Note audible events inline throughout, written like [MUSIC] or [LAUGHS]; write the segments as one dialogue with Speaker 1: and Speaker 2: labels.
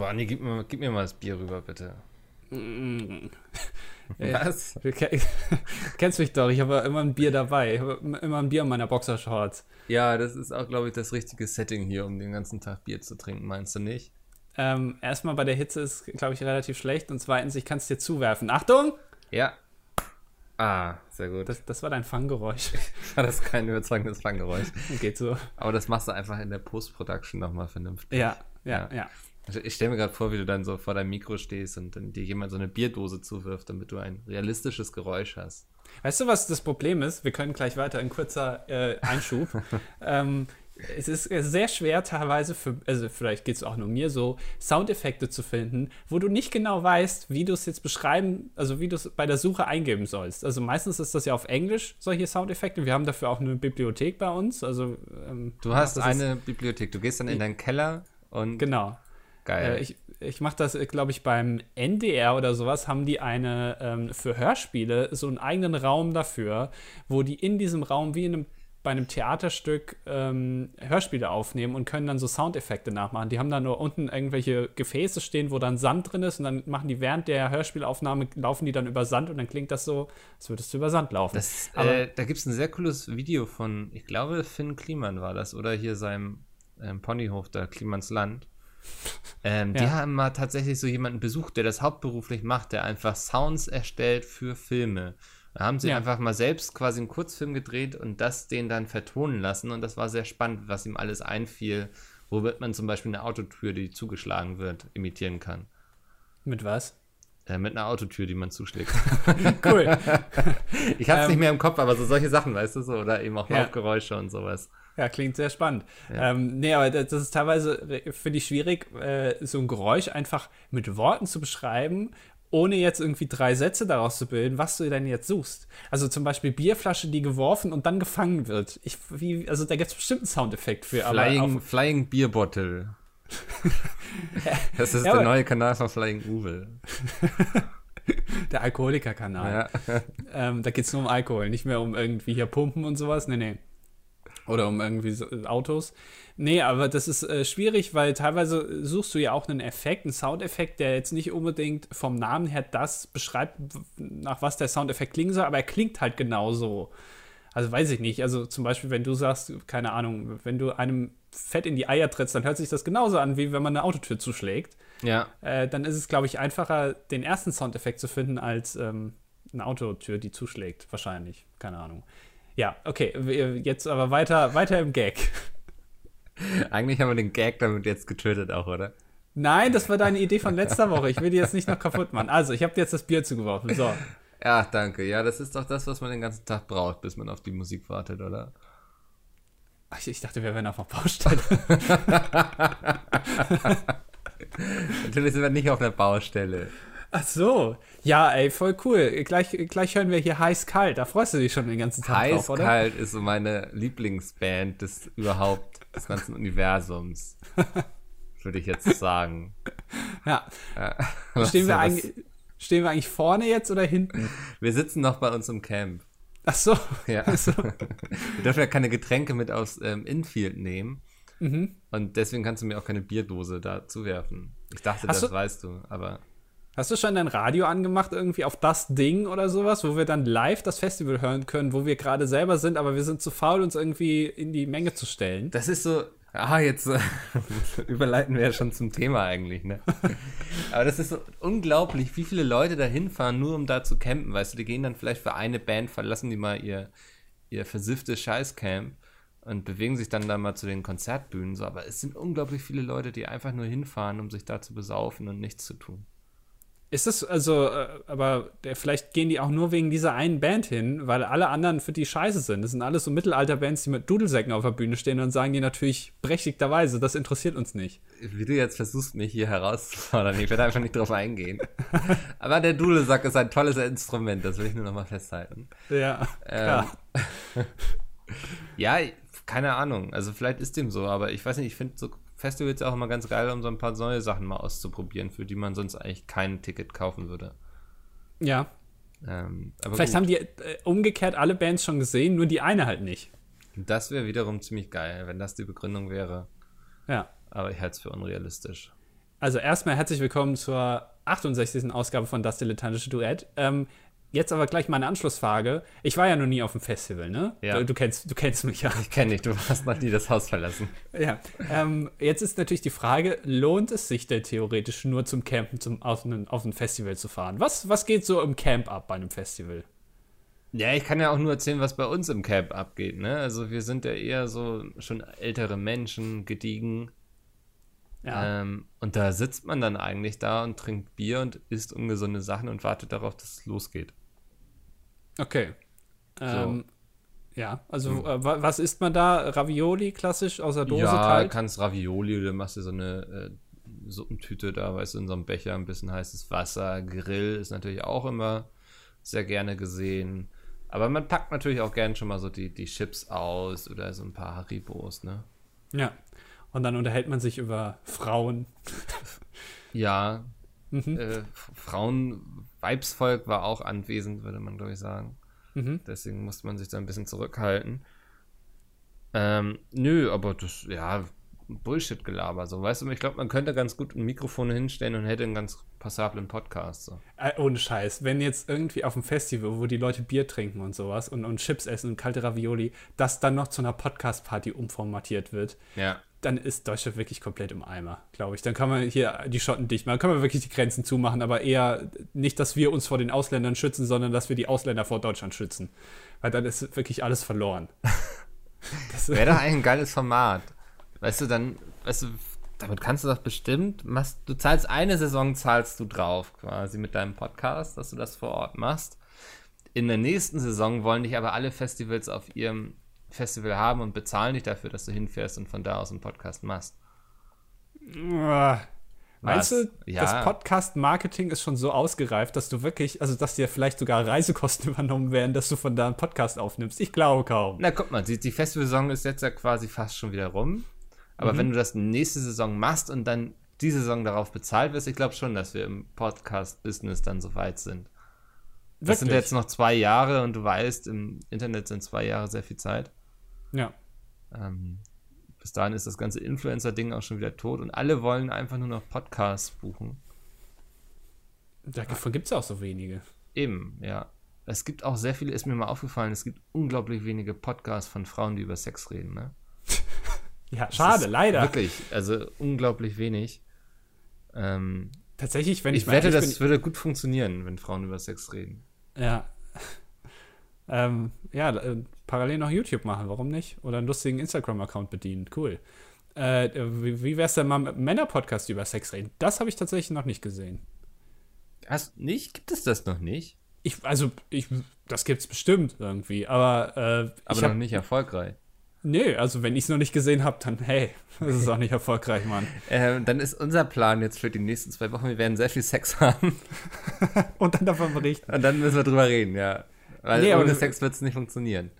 Speaker 1: Boah, nee, gib mir, gib mir mal das Bier rüber, bitte. [LAUGHS]
Speaker 2: Was? [LAUGHS] Du kennst mich doch, ich habe immer ein Bier dabei. Ich habe immer ein Bier in meiner Boxershorts.
Speaker 1: Ja, das ist auch, glaube ich, das richtige Setting hier, um den ganzen Tag Bier zu trinken, meinst du nicht?
Speaker 2: Ähm, erstmal bei der Hitze ist, glaube ich, relativ schlecht. Und zweitens, ich kann es dir zuwerfen. Achtung!
Speaker 1: Ja. Ah, sehr gut.
Speaker 2: Das, das war dein Fanggeräusch. [LAUGHS]
Speaker 1: War das kein überzeugendes Fanggeräusch.
Speaker 2: Geht so.
Speaker 1: Aber das machst du einfach in der Post-Production nochmal vernünftig.
Speaker 2: Ja, ja, ja. ja.
Speaker 1: Also ich stelle mir gerade vor, wie du dann so vor deinem Mikro stehst und dann dir jemand so eine Bierdose zuwirft, damit du ein realistisches Geräusch hast.
Speaker 2: Weißt du, was das Problem ist? Wir können gleich weiter, ein kurzer äh, Einschub. [LAUGHS] ähm, es ist sehr schwer teilweise für, also vielleicht geht es auch nur mir so, Soundeffekte zu finden, wo du nicht genau weißt, wie du es jetzt beschreiben, also wie du es bei der Suche eingeben sollst. Also meistens ist das ja auf Englisch, solche Soundeffekte. Wir haben dafür auch eine Bibliothek bei uns. Also
Speaker 1: ähm, Du hast eine Bibliothek, du gehst dann in deinen Keller und.
Speaker 2: Genau. Geil. Äh, ich ich mache das, glaube ich, beim NDR oder sowas, haben die eine ähm, für Hörspiele so einen eigenen Raum dafür, wo die in diesem Raum wie in einem bei einem Theaterstück ähm, Hörspiele aufnehmen und können dann so Soundeffekte nachmachen. Die haben dann nur unten irgendwelche Gefäße stehen, wo dann Sand drin ist und dann machen die während der Hörspielaufnahme, laufen die dann über Sand und dann klingt das so, als würdest du über Sand laufen.
Speaker 1: Das, äh, da gibt es ein sehr cooles Video von, ich glaube, Finn Kliman war das oder hier seinem ähm, Ponyhof da, Klimans Land. [LAUGHS] Ähm, ja. Die haben mal tatsächlich so jemanden besucht, der das hauptberuflich macht, der einfach Sounds erstellt für Filme. Da haben sie ja. einfach mal selbst quasi einen Kurzfilm gedreht und das den dann vertonen lassen. Und das war sehr spannend, was ihm alles einfiel, womit man zum Beispiel eine Autotür, die zugeschlagen wird, imitieren kann.
Speaker 2: Mit was?
Speaker 1: Äh, mit einer Autotür, die man zuschlägt. [LAUGHS] cool. ich hab's ähm, nicht mehr im Kopf, aber so solche Sachen, weißt du so, oder eben auch ja. Laufgeräusche und sowas.
Speaker 2: Ja, klingt sehr spannend. Ja. Ähm, nee, aber das ist teilweise, finde ich, schwierig, äh, so ein Geräusch einfach mit Worten zu beschreiben, ohne jetzt irgendwie drei Sätze daraus zu bilden, was du denn jetzt suchst. Also zum Beispiel Bierflasche, die geworfen und dann gefangen wird. Ich, wie, also da gibt es bestimmt einen Soundeffekt für.
Speaker 1: Flying, aber Flying Beer Bottle. [LAUGHS] das ist ja, der neue Kanal von Flying Uwe. [LAUGHS]
Speaker 2: der Alkoholiker-Kanal. Ja. [LAUGHS] Ähm, da geht es nur um Alkohol, nicht mehr um irgendwie hier Pumpen und sowas. Nee, nee. Oder um irgendwie so, äh, Autos. Nee, aber das ist äh, schwierig, weil teilweise suchst du ja auch einen Effekt, einen Soundeffekt, der jetzt nicht unbedingt vom Namen her das beschreibt, nach was der Soundeffekt klingen soll, aber er klingt halt genauso. Also weiß ich nicht. Also zum Beispiel, wenn du sagst, keine Ahnung, wenn du einem Fett in die Eier trittst, dann hört sich das genauso an, wie wenn man eine Autotür zuschlägt.
Speaker 1: Ja.
Speaker 2: Äh, dann ist es, glaube ich, einfacher, den ersten Soundeffekt zu finden, als ähm, eine Autotür, die zuschlägt. Wahrscheinlich. Keine Ahnung. Ja, okay, jetzt aber weiter, weiter im Gag. [LAUGHS]
Speaker 1: Eigentlich haben wir den Gag damit jetzt getötet auch, oder?
Speaker 2: Nein, das war deine Idee von letzter Woche. Ich will die jetzt nicht noch kaputt machen. Also, ich habe dir jetzt das Bier zugeworfen. So.
Speaker 1: Ja, danke. Ja, das ist doch das, was man den ganzen Tag braucht, bis man auf die Musik wartet, oder?
Speaker 2: Ach, ich dachte, wir wären auf der Baustelle. [LAUGHS]
Speaker 1: Natürlich sind wir nicht auf der Baustelle.
Speaker 2: Ach so. Ja, ey, voll cool. Gleich, gleich hören wir hier Heiß-Kalt. Da freust du dich schon den ganzen Tag
Speaker 1: Heiß
Speaker 2: drauf, oder?
Speaker 1: Heiß-Kalt ist so meine Lieblingsband des überhaupt, des ganzen Universums. [LAUGHS] Würde ich jetzt sagen.
Speaker 2: Ja. ja. Stehen, wir eigentlich, stehen wir eigentlich vorne jetzt oder hinten?
Speaker 1: Wir sitzen noch bei uns im Camp.
Speaker 2: Ach so.
Speaker 1: Ja. Ach so. [LAUGHS] wir dürfen ja keine Getränke mit aus ähm, Infield nehmen. Mhm. Und deswegen kannst du mir auch keine Bierdose da zuwerfen. Ich dachte, Hast das du, weißt du, aber.
Speaker 2: Hast du schon dein Radio angemacht, irgendwie auf das Ding oder sowas, wo wir dann live das Festival hören können, wo wir gerade selber sind, aber wir sind zu faul, uns irgendwie in die Menge zu stellen?
Speaker 1: Das ist so. Ah, jetzt äh, [LAUGHS] überleiten wir ja schon zum Thema eigentlich, ne? [LAUGHS] Aber das ist so unglaublich, wie viele Leute da hinfahren, nur um da zu campen, weißt du, die gehen dann vielleicht für eine Band, verlassen die mal ihr, ihr versifftes Scheißcamp und bewegen sich dann da mal zu den Konzertbühnen, so, aber es sind unglaublich viele Leute, die einfach nur hinfahren, um sich da zu besaufen und nichts zu tun.
Speaker 2: Ist das also, äh, aber der, vielleicht gehen die auch nur wegen dieser einen Band hin, weil alle anderen für die scheiße sind. Das sind alles so Mittelalter-Bands, die mit Dudelsäcken auf der Bühne stehen und sagen die natürlich berechtigterweise, das interessiert uns nicht.
Speaker 1: Wie du jetzt versuchst, mich hier herauszufordern, ich werde einfach nicht drauf eingehen. [LAUGHS] aber der Dudelsack ist ein tolles Instrument, das will ich nur noch mal festhalten.
Speaker 2: Ja, ähm, [LAUGHS]
Speaker 1: ja, keine Ahnung. Also vielleicht ist dem so, aber ich weiß nicht, ich finde so Festivals auch immer ganz geil, um so ein paar neue Sachen mal auszuprobieren, für die man sonst eigentlich kein Ticket kaufen würde.
Speaker 2: Ja. Ähm, Vielleicht gut. haben die äh, umgekehrt alle Bands schon gesehen, nur die eine halt nicht.
Speaker 1: Das wäre wiederum ziemlich geil, wenn das die Begründung wäre.
Speaker 2: Ja.
Speaker 1: Aber ich halte es für unrealistisch.
Speaker 2: Also erstmal herzlich willkommen zur 68. Ausgabe von Das Dilettantische Duett. Ähm, jetzt aber gleich mal eine Anschlussfrage. Ich war ja noch nie auf dem Festival, ne?
Speaker 1: Ja.
Speaker 2: Du, du kennst, du kennst mich ja.
Speaker 1: Ich kenne dich, du hast noch nie das Haus verlassen.
Speaker 2: Ja. Ähm, jetzt ist natürlich die Frage, lohnt es sich denn theoretisch nur zum Campen zum, auf, ein, auf ein Festival zu fahren? Was, was geht so im Camp ab bei einem Festival?
Speaker 1: Ja, ich kann ja auch nur erzählen, was bei uns im Camp abgeht, ne? Also wir sind ja eher so schon ältere Menschen, gediegen.
Speaker 2: Ja.
Speaker 1: Ähm, und da sitzt man dann eigentlich da und trinkt Bier und isst ungesunde Sachen und wartet darauf, dass es losgeht.
Speaker 2: Okay. Ähm, ja, also äh, wa- was isst man da? Ravioli klassisch aus der Dose
Speaker 1: ja,
Speaker 2: kalt?
Speaker 1: kannst Ravioli oder machst dir so eine äh, Suppentüte da, weißt du, in so einem Becher, ein bisschen heißes Wasser. Grill ist natürlich auch immer sehr gerne gesehen. Aber man packt natürlich auch gern schon mal so die, die Chips aus oder so ein paar Haribos, ne?
Speaker 2: Ja. Und dann unterhält man sich über Frauen.
Speaker 1: Ja, [LAUGHS]
Speaker 2: Mhm.
Speaker 1: äh, Frauen, Weibsvolk war auch anwesend, würde man, glaube ich, sagen.
Speaker 2: Mhm.
Speaker 1: Deswegen musste man sich da ein bisschen zurückhalten. Ähm, nö, aber das, ja, Bullshit-Gelaber, so, weißt du, ich glaube, man könnte ganz gut ein Mikrofon hinstellen und hätte einen ganz passablen Podcast, so.
Speaker 2: Äh, ohne Scheiß. Wenn jetzt irgendwie auf dem Festival, wo die Leute Bier trinken und sowas und, und Chips essen und kalte Ravioli, das dann noch zu einer Podcast-Party umformatiert wird,
Speaker 1: Ja.
Speaker 2: Dann ist Deutschland wirklich komplett im Eimer, glaube ich. Dann kann man hier die Schotten dicht machen. Kann man wirklich die Grenzen zumachen, aber eher nicht, dass wir uns vor den Ausländern schützen, sondern dass wir die Ausländer vor Deutschland schützen. Weil dann ist wirklich alles verloren. [LAUGHS] Das,
Speaker 1: Wäre doch ein geiles Format. Weißt du, dann, weißt du, damit kannst du doch bestimmt, machst, du zahlst eine Saison, zahlst du drauf, quasi mit deinem Podcast, dass du das vor Ort machst. In der nächsten Saison wollen dich aber alle Festivals auf ihrem Festival haben und bezahlen dich dafür, dass du hinfährst und von da aus einen Podcast machst.
Speaker 2: Meinst
Speaker 1: Was?
Speaker 2: du,
Speaker 1: Ja.
Speaker 2: das Podcast-Marketing ist schon so ausgereift, dass du wirklich, also dass dir vielleicht sogar Reisekosten [LAUGHS] übernommen werden, dass du von da einen Podcast aufnimmst? Ich glaube kaum.
Speaker 1: Na, guck mal, die, die Festivalsaison ist jetzt ja quasi fast schon wieder rum. Aber wenn du das nächste Saison machst und dann die Saison darauf bezahlt wirst, ich glaube schon, dass wir im Podcast-Business dann so weit sind. Das sind
Speaker 2: Wirklich?
Speaker 1: jetzt noch zwei Jahre und du weißt, im Internet sind zwei Jahre sehr viel Zeit.
Speaker 2: Ja.
Speaker 1: Ähm, bis dahin ist das ganze Influencer-Ding auch schon wieder tot und alle wollen einfach nur noch Podcasts buchen.
Speaker 2: Davon gibt es ja auch so wenige.
Speaker 1: Eben, ja. Es gibt auch sehr viele, ist mir mal aufgefallen, es gibt unglaublich wenige Podcasts von Frauen, die über Sex reden, ne? [LAUGHS]
Speaker 2: Ja, schade, leider.
Speaker 1: Wirklich, also unglaublich wenig. Ähm,
Speaker 2: Tatsächlich, wenn ich,
Speaker 1: ich wette, das würde gut funktionieren, wenn Frauen über Sex reden.
Speaker 2: bin. Ja. Ähm, ja, äh, parallel noch YouTube machen, warum nicht? Oder einen lustigen Instagram-Account bedienen. Cool. Äh, wie, wie wär's denn mal mit Männer-Podcast über Sex reden? Das habe ich tatsächlich noch nicht gesehen.
Speaker 1: Hast nicht? Gibt es das noch nicht?
Speaker 2: Ich, also, ich, das gibt's bestimmt irgendwie, aber äh,
Speaker 1: Aber noch
Speaker 2: hab,
Speaker 1: nicht erfolgreich.
Speaker 2: Nee, also wenn ich es noch nicht gesehen habe, dann hey, [LAUGHS] das ist auch nicht erfolgreich, Mann.
Speaker 1: Ähm, dann ist unser Plan jetzt für die nächsten zwei Wochen, wir werden sehr viel Sex haben [LAUGHS]
Speaker 2: Und dann davon berichten.
Speaker 1: und dann müssen wir drüber reden, ja. Weil
Speaker 2: Nee,
Speaker 1: ohne Sex wird es nicht funktionieren.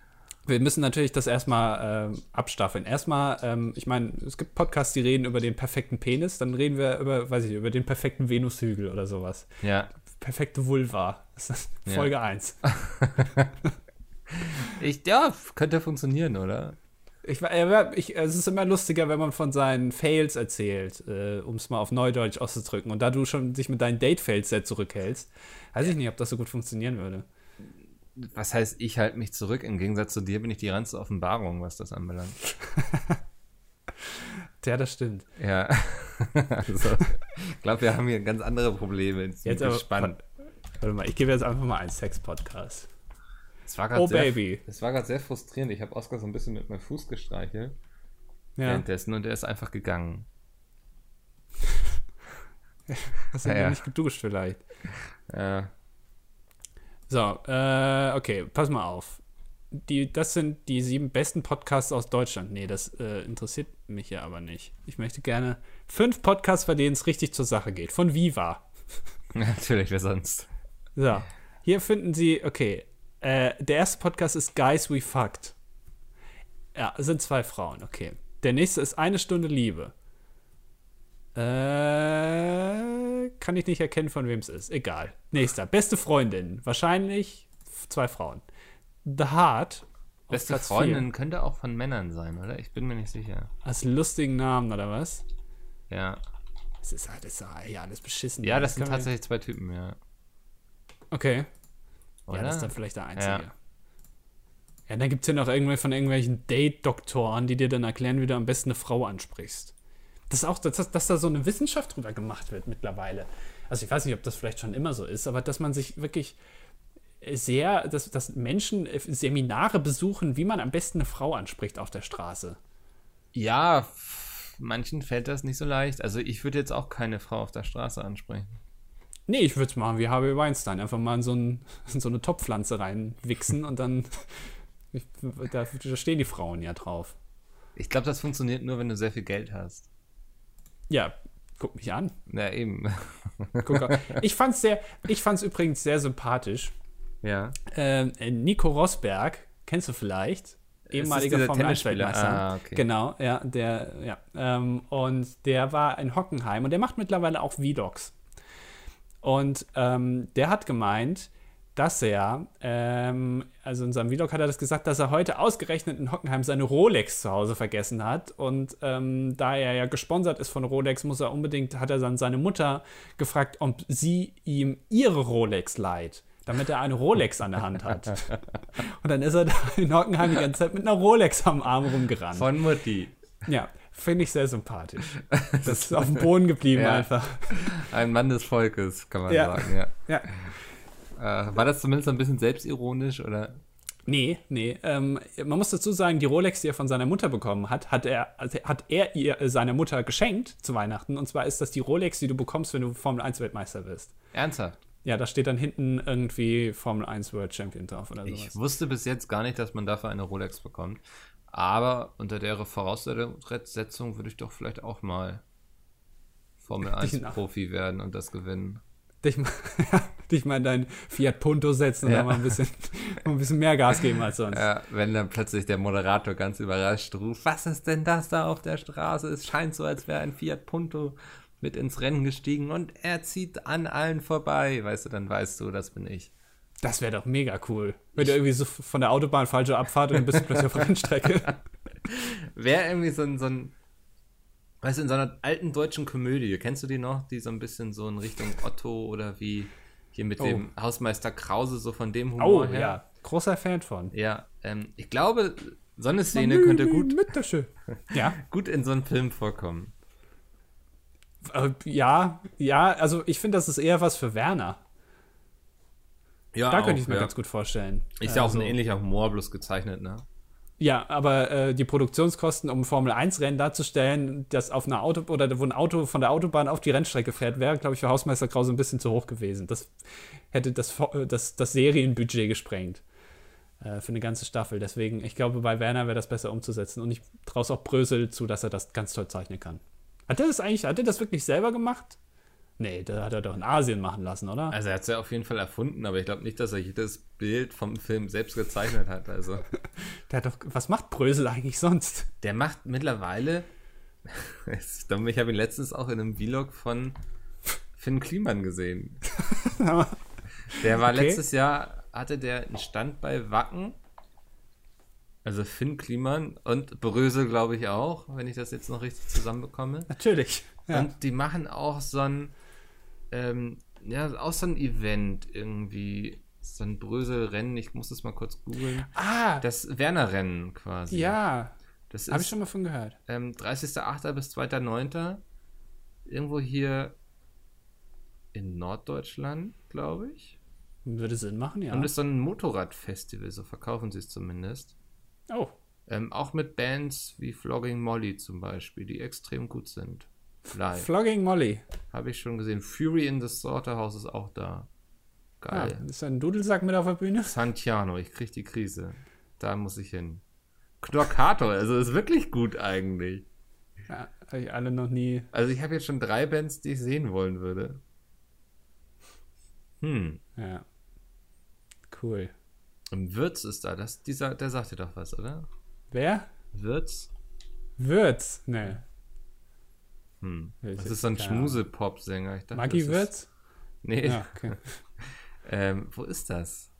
Speaker 2: Wir müssen natürlich das erstmal ähm, abstaffeln. Erstmal, ähm, ich meine, es gibt Podcasts, die reden über den perfekten Penis, dann reden wir über, weiß ich, über den perfekten Venushügel oder sowas.
Speaker 1: Ja.
Speaker 2: Perfekte Vulva. Das ist
Speaker 1: Ja.
Speaker 2: Folge 1. [LAUGHS]
Speaker 1: Ich, ja, könnte funktionieren, oder?
Speaker 2: Ich, äh, ich, es ist immer lustiger, wenn man von seinen Fails erzählt, äh, um es mal auf Neudeutsch auszudrücken. Und da du schon dich mit deinen Date-Fails sehr zurückhältst, weiß ich nicht, ob das so gut funktionieren würde.
Speaker 1: Was heißt, ich halte mich zurück? Im Gegensatz zu dir bin ich die reinste Offenbarung, was das anbelangt. [LAUGHS]
Speaker 2: Ja, das stimmt.
Speaker 1: Ja. [LAUGHS] also, ich glaube, wir haben hier ganz andere Probleme. Jetzt,
Speaker 2: Jetzt aber-
Speaker 1: gespannt.
Speaker 2: Warte mal, ich gebe jetzt einfach mal einen Sex-Podcast. Oh,
Speaker 1: sehr,
Speaker 2: Baby.
Speaker 1: Es war gerade sehr frustrierend. Ich habe Oskar so ein bisschen mit meinem Fuß gestreichelt
Speaker 2: Ja,
Speaker 1: währenddessen und er ist einfach gegangen. [LAUGHS]
Speaker 2: hast du
Speaker 1: ja,
Speaker 2: ja. nicht geduscht vielleicht.
Speaker 1: Ja.
Speaker 2: So, äh, okay, pass mal auf. Die, das sind die sieben besten Podcasts aus Deutschland. Nee, das äh, interessiert mich ja aber nicht. Ich möchte gerne fünf Podcasts, bei denen es richtig zur Sache geht. Von Viva. [LAUGHS]
Speaker 1: Natürlich, wer sonst?
Speaker 2: So, hier finden Sie, okay, äh, der erste Podcast ist Guys We Fucked. Ja, es sind zwei Frauen, okay. Der nächste ist Eine Stunde Liebe. Äh, kann ich nicht erkennen, von wem es ist. Egal. Nächster, beste Freundin. Wahrscheinlich zwei Frauen. The Heart.
Speaker 1: Beste Freundin könnte auch von Männern sein, oder? Ich bin mir nicht sicher.
Speaker 2: vier. Als lustigen Namen, oder was?
Speaker 1: Ja.
Speaker 2: Es ist halt, ist ja alles beschissen.
Speaker 1: Ja, das sind tatsächlich zwei Typen, ja.
Speaker 2: Okay. Oder? Ja, das ist dann vielleicht der einzige. Ja. Ja, dann gibt es ja noch irgendwie von irgendwelchen Date-Doktoren, die dir dann erklären, wie du am besten eine Frau ansprichst. Das ist auch, dass, dass da so eine Wissenschaft drüber gemacht wird mittlerweile. Also ich weiß nicht, ob das vielleicht schon immer so ist, aber dass man sich wirklich sehr, dass, dass Menschen Seminare besuchen, wie man am besten eine Frau anspricht auf der Straße.
Speaker 1: Ja, manchen fällt das nicht so leicht. Also ich würde jetzt auch keine Frau auf der Straße ansprechen.
Speaker 2: Nee, ich würde es machen wie Harvey Weinstein. Einfach mal in so, ein, in so eine Topfpflanze reinwichsen und dann da, da stehen die Frauen ja drauf.
Speaker 1: Ich glaube, das funktioniert nur, wenn du sehr viel Geld hast.
Speaker 2: Ja, guck mich an.
Speaker 1: Na eben. [LAUGHS]
Speaker 2: Ich fand's sehr, ich fand's übrigens sehr sympathisch.
Speaker 1: Ja.
Speaker 2: Ähm, Nico Rosberg, kennst du vielleicht? Ehemaliger Formel 1 Weltmeister. Ah, okay. Genau, ja, der, ja. Ähm, und der war in Hockenheim und der macht mittlerweile auch Vlogs. Und ähm, der hat gemeint, dass er, ähm, also in seinem Vlog hat er das gesagt, dass er heute ausgerechnet in Hockenheim seine Rolex zu Hause vergessen hat. Und ähm, da er ja gesponsert ist von Rolex, muss er unbedingt, hat er dann seine Mutter gefragt, ob sie ihm ihre Rolex leiht, damit er eine Rolex an der Hand hat. Und dann ist er da in Hockenheim die ganze Zeit mit einer Rolex am Arm rumgerannt.
Speaker 1: Von Mutti.
Speaker 2: Ja, finde ich sehr sympathisch. [LAUGHS] Das ist auf dem Boden geblieben ja. einfach.
Speaker 1: Ein Mann des Volkes, kann man
Speaker 2: ja.
Speaker 1: sagen, ja.
Speaker 2: ja.
Speaker 1: Äh, war das zumindest ein bisschen selbstironisch oder?
Speaker 2: Nee, nee. Ähm, man muss dazu sagen, die Rolex, die er von seiner Mutter bekommen hat, hat er, also hat er ihr, äh, seiner Mutter geschenkt zu Weihnachten. Und zwar ist das die Rolex, die du bekommst, wenn du Formel 1 Weltmeister wirst.
Speaker 1: Ernsthaft?
Speaker 2: Ja, da steht dann hinten irgendwie Formel 1 World Champion drauf oder sowas.
Speaker 1: Ich wusste bis jetzt gar nicht, dass man dafür eine Rolex bekommt. Aber unter der Voraussetzung würde ich doch vielleicht auch mal Formel [LAUGHS] 1 Profi werden und das gewinnen
Speaker 2: dich mal, [LAUGHS] dich mal in dein Fiat Punto setzen und ja. dann mal ein bisschen, [LAUGHS] ein bisschen mehr Gas geben als sonst.
Speaker 1: Ja, wenn dann plötzlich der Moderator ganz überrascht ruft, was ist denn das da auf der Straße? Es scheint so, als wäre ein Fiat Punto mit ins Rennen gestiegen und er zieht an allen vorbei. Weißt du, dann weißt du, das bin ich.
Speaker 2: Das wäre doch mega cool. Wenn du irgendwie so von der Autobahn falsche Abfahrt und dann bist du plötzlich auf [LAUGHS] Rennstrecke.
Speaker 1: Wäre irgendwie so ein, so ein Weißt du, in so einer alten deutschen Komödie, kennst du die noch, die so ein bisschen so in Richtung Otto oder wie hier mit oh. dem Hausmeister Krause, so von dem
Speaker 2: Humor oh, her? ja, großer Fan von.
Speaker 1: Ja, ähm, ich glaube, so eine Szene Mann, könnte gut, [LAUGHS]
Speaker 2: ja.
Speaker 1: gut in so einem Film vorkommen.
Speaker 2: Äh, ja, ja, also ich finde, das ist eher was für Werner. Ja, da auch, könnte ich mir ja. ganz gut vorstellen.
Speaker 1: Ist ja auch also, ein ähnlicher Humor, bloß gezeichnet, ne?
Speaker 2: Ja, aber äh, die Produktionskosten, um Formel-1-Rennen darzustellen, das auf einer Auto oder wo ein Auto von der Autobahn auf die Rennstrecke fährt, wäre, glaube ich, für Hausmeister Krause ein bisschen zu hoch gewesen. Das hätte das, äh, das, das Serienbudget gesprengt äh, für eine ganze Staffel. Deswegen, ich glaube, bei Werner wäre das besser umzusetzen. Und ich traue es auch Brösel zu, dass er das ganz toll zeichnen kann. Hat er das eigentlich, hat er das wirklich selber gemacht? Nee, das hat er doch in Asien machen lassen, oder?
Speaker 1: Also er hat es ja auf jeden Fall erfunden, aber ich glaube nicht, dass er jedes Bild vom Film selbst gezeichnet hat. Also. [LAUGHS]
Speaker 2: Der hat doch. Was macht Brösel eigentlich sonst?
Speaker 1: Der macht mittlerweile. [LAUGHS] ich glaube, ich habe ihn letztens auch in einem Vlog von Finn Kliman gesehen. [LAUGHS] der war okay. letztes Jahr, hatte der einen Stand bei Wacken. Also Finn Kliman und Brösel, glaube ich, auch, wenn ich das jetzt noch richtig zusammenbekomme.
Speaker 2: Natürlich.
Speaker 1: Ja. Und die machen auch so ein ähm, ja, auch so ein Event irgendwie. So ein Brösel-Rennen, ich muss das mal kurz googeln.
Speaker 2: Ah!
Speaker 1: Das Werner-Rennen quasi.
Speaker 2: Ja. Das Habe ich schon mal von gehört.
Speaker 1: Ähm, 30.08. bis 2.09. Irgendwo hier in Norddeutschland, glaube ich.
Speaker 2: Würde Sinn machen, ja.
Speaker 1: Und ist so ein Motorradfestival, so verkaufen sie es zumindest.
Speaker 2: Oh.
Speaker 1: Ähm, auch mit Bands wie Flogging Molly zum Beispiel, die extrem gut sind.
Speaker 2: Live. Flogging Molly.
Speaker 1: Habe ich schon gesehen. Fury in the Slaughterhouse ist auch da. Geil.
Speaker 2: Ja, ist ein Dudelsack mit auf der Bühne?
Speaker 1: Santiano, ich krieg die Krise. Da muss ich hin. Knockator, also ist wirklich gut eigentlich.
Speaker 2: Ja, habe ich alle noch nie.
Speaker 1: Also ich habe jetzt schon drei Bands, die ich sehen wollen würde. Hm.
Speaker 2: Ja. Cool.
Speaker 1: Und Würz ist da, das, dieser, der sagt dir doch was, oder?
Speaker 2: Wer?
Speaker 1: Würz?
Speaker 2: Würz? Ne.
Speaker 1: Hm. Das ist so ein Schmuse-Pop-Sänger.
Speaker 2: Maggie Wirtz?
Speaker 1: Nee. Ja, okay. [LAUGHS] ähm, wo ist das?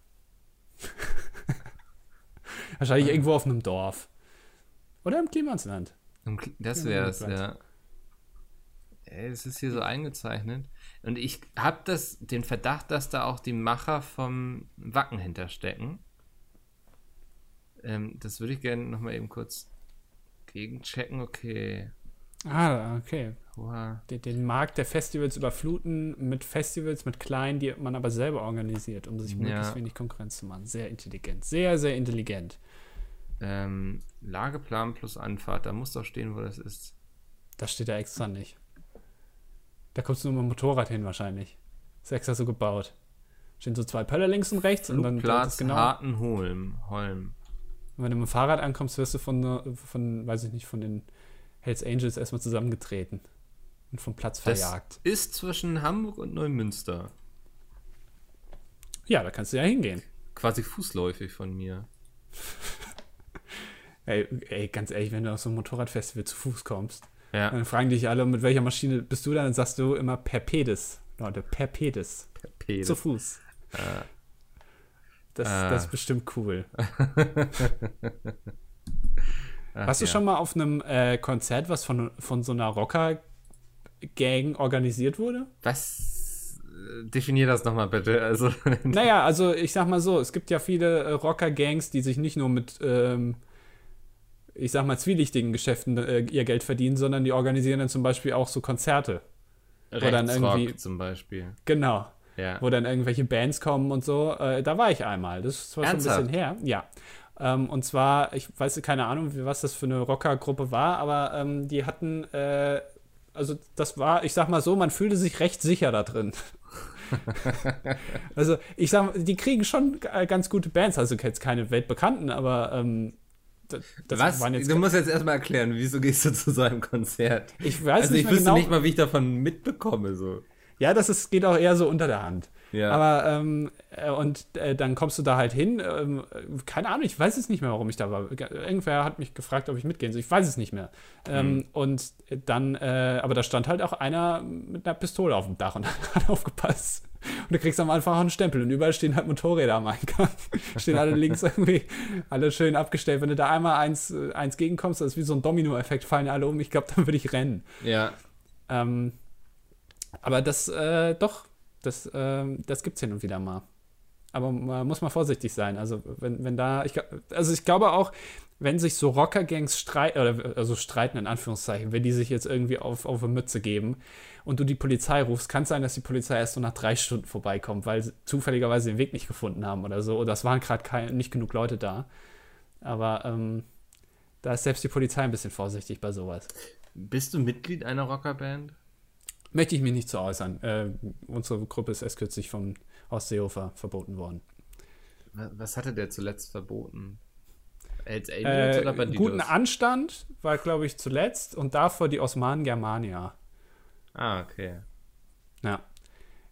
Speaker 1: [LAUGHS]
Speaker 2: Wahrscheinlich ähm. irgendwo auf einem Dorf. Oder im Klimansland.
Speaker 1: Das wäre es, ja. Es ist hier so eingezeichnet. Und ich habe den Verdacht, dass da auch die Macher vom Wacken hinterstecken. Ähm, das würde ich gerne nochmal eben kurz gegenchecken. Okay.
Speaker 2: Ah, okay. Den, den, Markt der Festivals überfluten mit Festivals, mit kleinen, die man aber selber organisiert, um sich möglichst ja. wenig Konkurrenz zu machen. Sehr intelligent. Sehr, sehr intelligent.
Speaker 1: Ähm, Lageplan plus Anfahrt, da muss doch stehen, wo das ist.
Speaker 2: Das steht da extra nicht. Da kommst du nur mit dem Motorrad hin wahrscheinlich. ist extra so gebaut. Stehen so zwei Pöller links und rechts
Speaker 1: und dann Platz genau. Hartenholm, Holm.
Speaker 2: Und wenn du mit dem Fahrrad ankommst, wirst du von, von, weiß ich nicht, von den Hells Angels erstmal zusammengetreten und vom Platz verjagt.
Speaker 1: Das ist zwischen Hamburg und Neumünster.
Speaker 2: Ja, da kannst du ja hingehen.
Speaker 1: Quasi fußläufig von mir. [LAUGHS]
Speaker 2: ey, ey, ganz ehrlich, wenn du auf so ein Motorradfestival zu Fuß kommst,
Speaker 1: ja.
Speaker 2: Dann fragen dich alle, mit welcher Maschine bist du dann? Dann sagst du immer per Pedis. Leute, per Pedis. Per Pedis. Zu Fuß. Äh. Das, äh. das ist bestimmt cool. [LAUGHS] Ach, Warst du ja. schon mal auf einem äh, Konzert, was von, von so einer Rocker-Gang organisiert wurde?
Speaker 1: Was? Definier das nochmal bitte. Also, [LAUGHS]
Speaker 2: naja, also ich sag mal so, es gibt ja viele äh, Rocker-Gangs, die sich nicht nur mit ähm, ich sag mal, zwielichtigen Geschäften äh, ihr Geld verdienen, sondern die organisieren dann zum Beispiel auch so Konzerte.
Speaker 1: Rechtsrock wo dann irgendwie zum Beispiel.
Speaker 2: Genau.
Speaker 1: Ja.
Speaker 2: Wo dann irgendwelche Bands kommen und so. Äh, da war ich einmal. Das ist zwar schon ein bisschen her. Ja. Ähm, und zwar, ich weiß keine Ahnung, was das für eine Rockergruppe war, aber ähm, die hatten, äh, also das war, ich sag mal so, man fühlte sich recht sicher da drin. [LAUGHS] also ich sag, die kriegen schon äh, ganz gute Bands, also jetzt keine weltbekannten, aber ähm,
Speaker 1: Was? du musst jetzt erstmal erklären, wieso gehst du zu so einem Konzert?
Speaker 2: Ich weiß
Speaker 1: also
Speaker 2: nicht
Speaker 1: ich wüsste genau. nicht mal, wie ich davon mitbekomme. So.
Speaker 2: Ja, das ist, geht auch eher so unter der Hand.
Speaker 1: Ja.
Speaker 2: Aber, ähm, äh, und äh, dann kommst du da halt hin. Ähm, keine Ahnung, ich weiß es nicht mehr, warum ich da war. Irgendwer hat mich gefragt, ob ich mitgehen soll. Ich weiß es nicht mehr. Ähm, mhm. Und dann, äh, aber da stand halt auch einer mit einer Pistole auf dem Dach und [LAUGHS] hat aufgepasst. Und du kriegst am Anfang auch einen Stempel und überall stehen halt Motorräder am Eingang. [LAUGHS] stehen alle links irgendwie, alle schön abgestellt. Wenn du da einmal eins, äh, eins gegenkommst, das ist wie so ein Domino-Effekt, fallen alle um. Ich glaube, dann würde ich rennen.
Speaker 1: Ja.
Speaker 2: Ähm, aber das, äh, doch, das, äh, das gibt es hin und wieder mal. Aber man muss mal vorsichtig sein. Also, wenn, wenn da, ich, also ich glaube auch, wenn sich so Rocker-Gangs streiten, oder also streiten in Anführungszeichen, wenn die sich jetzt irgendwie auf, auf eine Mütze geben und du die Polizei rufst, kann es sein, dass die Polizei erst so nach drei Stunden vorbeikommt, weil sie zufälligerweise den Weg nicht gefunden haben oder so. Oder es waren gerade nicht genug Leute da. Aber ähm, da ist selbst die Polizei ein bisschen vorsichtig bei sowas.
Speaker 1: Bist du Mitglied einer Rockerband?
Speaker 2: Möchte ich mich nicht zu so äußern. Äh, unsere Gruppe ist erst kürzlich von Horst Seehofer verboten worden.
Speaker 1: Was hatte der zuletzt verboten?
Speaker 2: Hells Angels äh, oder Bandidos? Guten Anstand war, glaube ich, zuletzt und davor die Osmanen Germania.
Speaker 1: Ah, okay.
Speaker 2: Ja.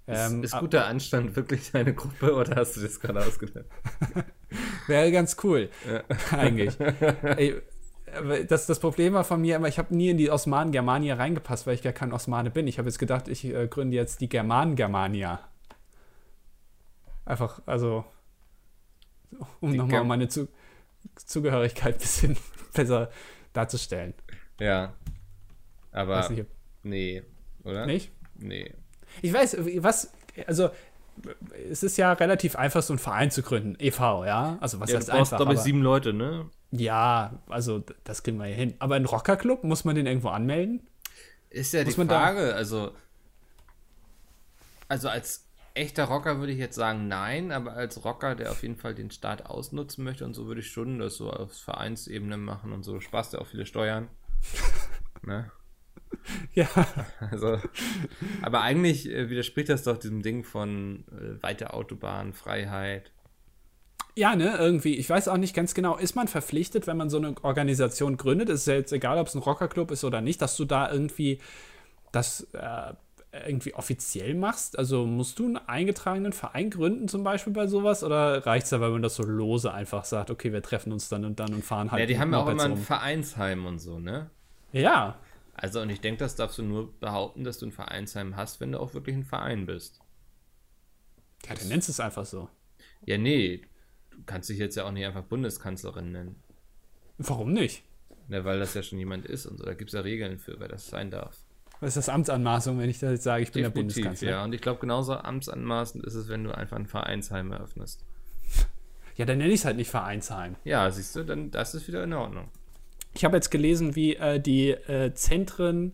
Speaker 1: Ähm, ist, ist guter Anstand wirklich deine Gruppe oder hast du das gerade ausgedacht? [LAUGHS]
Speaker 2: Wäre ganz cool, ja. eigentlich. [LAUGHS] Ey, das, das Problem war von mir immer, ich habe nie in die Osmanen Germania reingepasst, weil ich gar kein Osmane bin. Ich habe jetzt gedacht, ich äh, gründe jetzt die Germanen Germania. Einfach, also, um nochmal meine Zu Zugehörigkeit ein bisschen [LAUGHS] besser darzustellen.
Speaker 1: Ja. Aber, nicht, nee, oder?
Speaker 2: Nicht?
Speaker 1: Nee.
Speaker 2: Ich weiß, was, also, es ist ja relativ einfach, so einen Verein zu gründen. e.V., ja? Also, was ja, heißt
Speaker 1: du brauchst, glaube ich, sieben Leute, ne?
Speaker 2: Ja, also, das kriegen wir ja hin. Aber ein Rockerclub, muss man den irgendwo anmelden?
Speaker 1: Ist ja muss die Frage, also, also als echter Rocker würde ich jetzt sagen nein, aber als Rocker, der auf jeden Fall den Staat ausnutzen möchte und so, würde ich schon das so auf Vereinsebene machen und so. Spaß ja auch viele Steuern. [LAUGHS] ne?
Speaker 2: Ja.
Speaker 1: Also, aber eigentlich äh, widerspricht das doch diesem Ding von äh, weiter Autobahn, Freiheit.
Speaker 2: Ja, ne, irgendwie. Ich weiß auch nicht ganz genau, ist man verpflichtet, wenn man so eine Organisation gründet, ist ja jetzt egal, ob es ein Rockerclub ist oder nicht, dass du da irgendwie das äh, irgendwie offiziell machst? Also musst du einen eingetragenen Verein gründen, zum Beispiel bei sowas? Oder reicht es da, wenn man das so lose einfach sagt, okay, wir treffen uns dann und dann und fahren halt?
Speaker 1: Ja, die haben ja auch immer ein Vereinsheim und so, ne?
Speaker 2: Ja.
Speaker 1: Also, und ich denke, das darfst du nur behaupten, dass du ein Vereinsheim hast, wenn du auch wirklich ein Verein bist.
Speaker 2: Ja, dann nennst du es einfach so.
Speaker 1: Ja, nee. Du kannst dich jetzt ja auch nicht einfach Bundeskanzlerin nennen.
Speaker 2: Warum nicht?
Speaker 1: Ja, weil das ja schon jemand ist und so. Da gibt es ja Regeln für, wer das sein darf.
Speaker 2: Was ist das Amtsanmaßung, wenn ich da jetzt sage, ich bin Definitiv, der Bundeskanzler?
Speaker 1: Ja, und ich glaube, genauso amtsanmaßend ist es, wenn du einfach ein Vereinsheim eröffnest. [LAUGHS]
Speaker 2: Ja, dann nenne ich es halt nicht Vereinsheim.
Speaker 1: Ja, siehst du, dann das ist wieder in Ordnung.
Speaker 2: Ich habe jetzt gelesen, wie äh, die äh, Zentren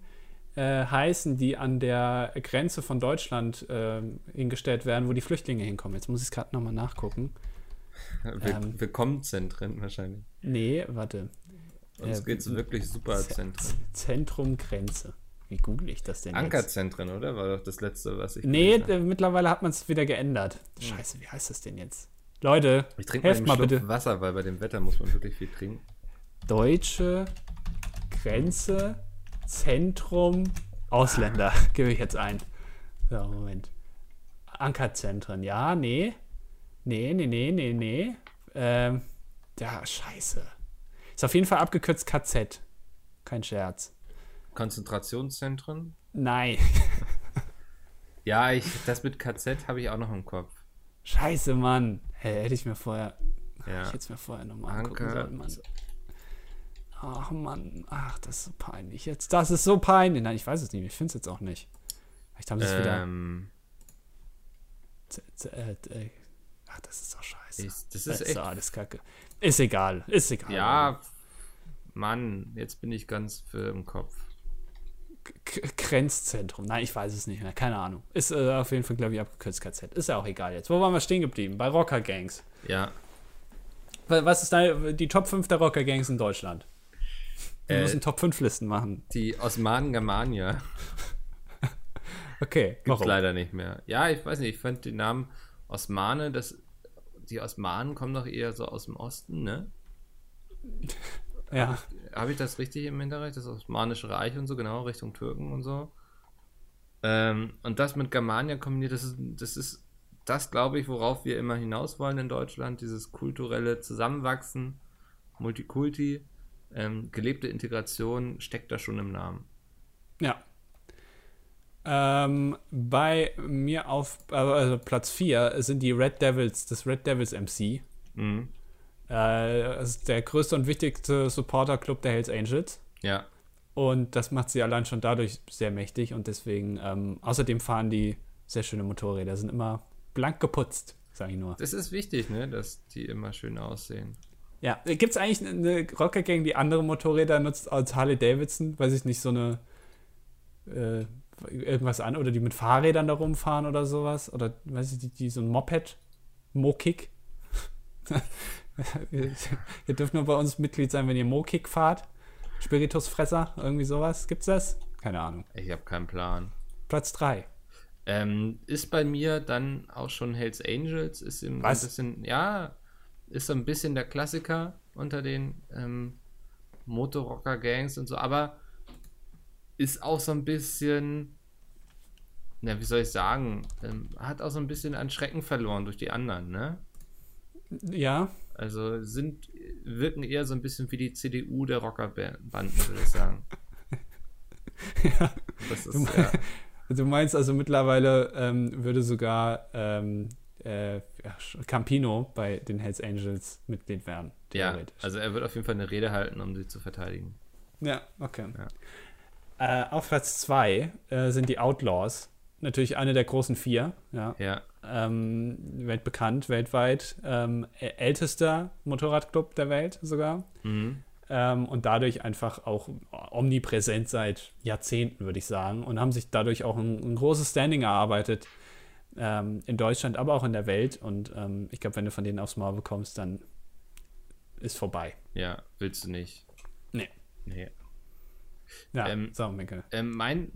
Speaker 2: äh, heißen, die an der Grenze von Deutschland äh, hingestellt werden, wo die Flüchtlinge hinkommen. Jetzt muss ich es gerade nochmal nachgucken.
Speaker 1: Will ähm, Willkommenszentren wahrscheinlich.
Speaker 2: Nee, warte.
Speaker 1: Uns äh, geht es wirklich super
Speaker 2: Zentren. Zentrum Grenze. Wie google ich das denn
Speaker 1: Ankerzentren, jetzt? oder? War doch das letzte, was ich.
Speaker 2: Nee, mittlerweile hat man es wieder geändert. Hm. Scheiße, wie heißt das denn jetzt? Leute,
Speaker 1: ich trinke helft mal, mal bitte. Wasser, weil bei dem Wetter muss man wirklich viel trinken.
Speaker 2: Deutsche Grenze Zentrum Ausländer, [LAUGHS] gebe ich jetzt ein. So, Moment. Ankerzentren, ja, nee. Nee, nee, nee, nee, nee. Ähm, ja, scheiße. Ist auf jeden Fall abgekürzt KZ. Kein Scherz.
Speaker 1: Konzentrationszentren?
Speaker 2: Nein. [LAUGHS]
Speaker 1: ja, ich, das mit KZ habe ich auch noch im Kopf.
Speaker 2: Scheiße, Mann. Hey, hätte ich mir vorher. Ja. Ich hätte es mir vorher nochmal angucken sollen, Mann. Ach Mann, ach, das ist so peinlich. Jetzt, das ist so peinlich. Nein, ich weiß es nicht. Ich finde es jetzt auch nicht. Ich habe es ähm, wieder. Äh, ach, das ist doch scheiße.
Speaker 1: Ist, das ist, das ist
Speaker 2: alles kacke. Ist egal, ist egal.
Speaker 1: Ja, Mann, jetzt bin ich ganz für im Kopf.
Speaker 2: Grenzzentrum. Nein, ich weiß es nicht mehr. Keine Ahnung. Ist äh, auf jeden Fall, glaube ich, abgekürzt KZ. Ist ja auch egal jetzt. Wo waren wir stehen geblieben? Bei Rocker Gangs.
Speaker 1: Ja.
Speaker 2: Was ist da die Top 5 der Rocker Gangs in Deutschland? Wir äh, müssen Top 5 Listen machen.
Speaker 1: Die Osmanen Germania. [LAUGHS] [LAUGHS]
Speaker 2: okay,
Speaker 1: Gibt's warum? leider nicht mehr. Ja, ich weiß nicht, ich fand den Namen Osmane, das, die Osmanen kommen doch eher so aus dem Osten, ne?
Speaker 2: Ja.
Speaker 1: Habe ich, das richtig im Hintergrund? Das Osmanische Reich und so, genau, Richtung Türken und so. Ähm, und das mit Germania kombiniert, das ist, das ist das, glaube ich, worauf wir immer hinaus wollen in Deutschland, dieses kulturelle Zusammenwachsen, Multikulti ähm, gelebte Integration steckt da schon im Namen.
Speaker 2: Ja. Ähm, bei mir auf also Platz 4 sind die Red Devils, das Red Devils MC. Mhm. Äh, das ist der größte und wichtigste Supporter-Club der Hells Angels.
Speaker 1: Ja.
Speaker 2: Und das macht sie allein schon dadurch sehr mächtig und deswegen, ähm, außerdem fahren die sehr schöne Motorräder, sind immer blank geputzt, sage ich nur.
Speaker 1: Das ist wichtig, ne, dass die immer schön aussehen.
Speaker 2: Ja, gibt es eigentlich eine Rocker-Gang, die andere Motorräder nutzt als Harley Davidson? Weiß ich nicht, so eine äh, irgendwas an oder die mit Fahrrädern da rumfahren oder sowas? Oder weiß ich, die, die so ein Moped, Mokik. [LAUGHS] ihr dürft nur bei uns Mitglied sein, wenn ihr Mokik fahrt. Spiritusfresser, irgendwie sowas. Gibt's das? Keine Ahnung.
Speaker 1: Ich habe keinen Plan.
Speaker 2: Platz 3.
Speaker 1: Ähm, ist bei mir dann auch schon Hells Angels, ist im Was? ein bisschen, ja, ist so ein bisschen der Klassiker unter den ähm, Motorrocker-Gangs und so, aber ist auch so ein bisschen, na, wie soll ich sagen, ähm, hat auch so ein bisschen an Schrecken verloren durch die anderen, ne?
Speaker 2: Ja.
Speaker 1: Also sind, wirken eher so ein bisschen wie die CDU der Rockerbanden, würde ich sagen. [LAUGHS]
Speaker 2: ja. Ist, du, ja. [LAUGHS] du, meinst also mittlerweile ähm, würde sogar ähm, äh, Campino bei den Hells Angels Mitglied werden.
Speaker 1: Ja, also er wird auf jeden Fall eine Rede halten, um sie zu verteidigen.
Speaker 2: Ja, okay. Ja. Äh, auf Platz 2 äh, sind die Outlaws. Natürlich eine der großen vier. Ja.
Speaker 1: ja.
Speaker 2: Ähm, weltbekannt, weltweit. Ähm, ältester Motorradclub der Welt sogar. Mhm. Ähm, und dadurch einfach auch omnipräsent seit Jahrzehnten, würde ich sagen. Und haben sich dadurch auch ein, ein großes Standing erarbeitet ähm, in Deutschland, aber auch in der Welt. Und ähm, ich glaube, wenn du von denen aufs Maul bekommst, dann ist vorbei.
Speaker 1: Ja, willst du nicht.
Speaker 2: Nee.
Speaker 1: Nee.
Speaker 2: Ja, ähm, so, Minke.
Speaker 1: Ähm, mein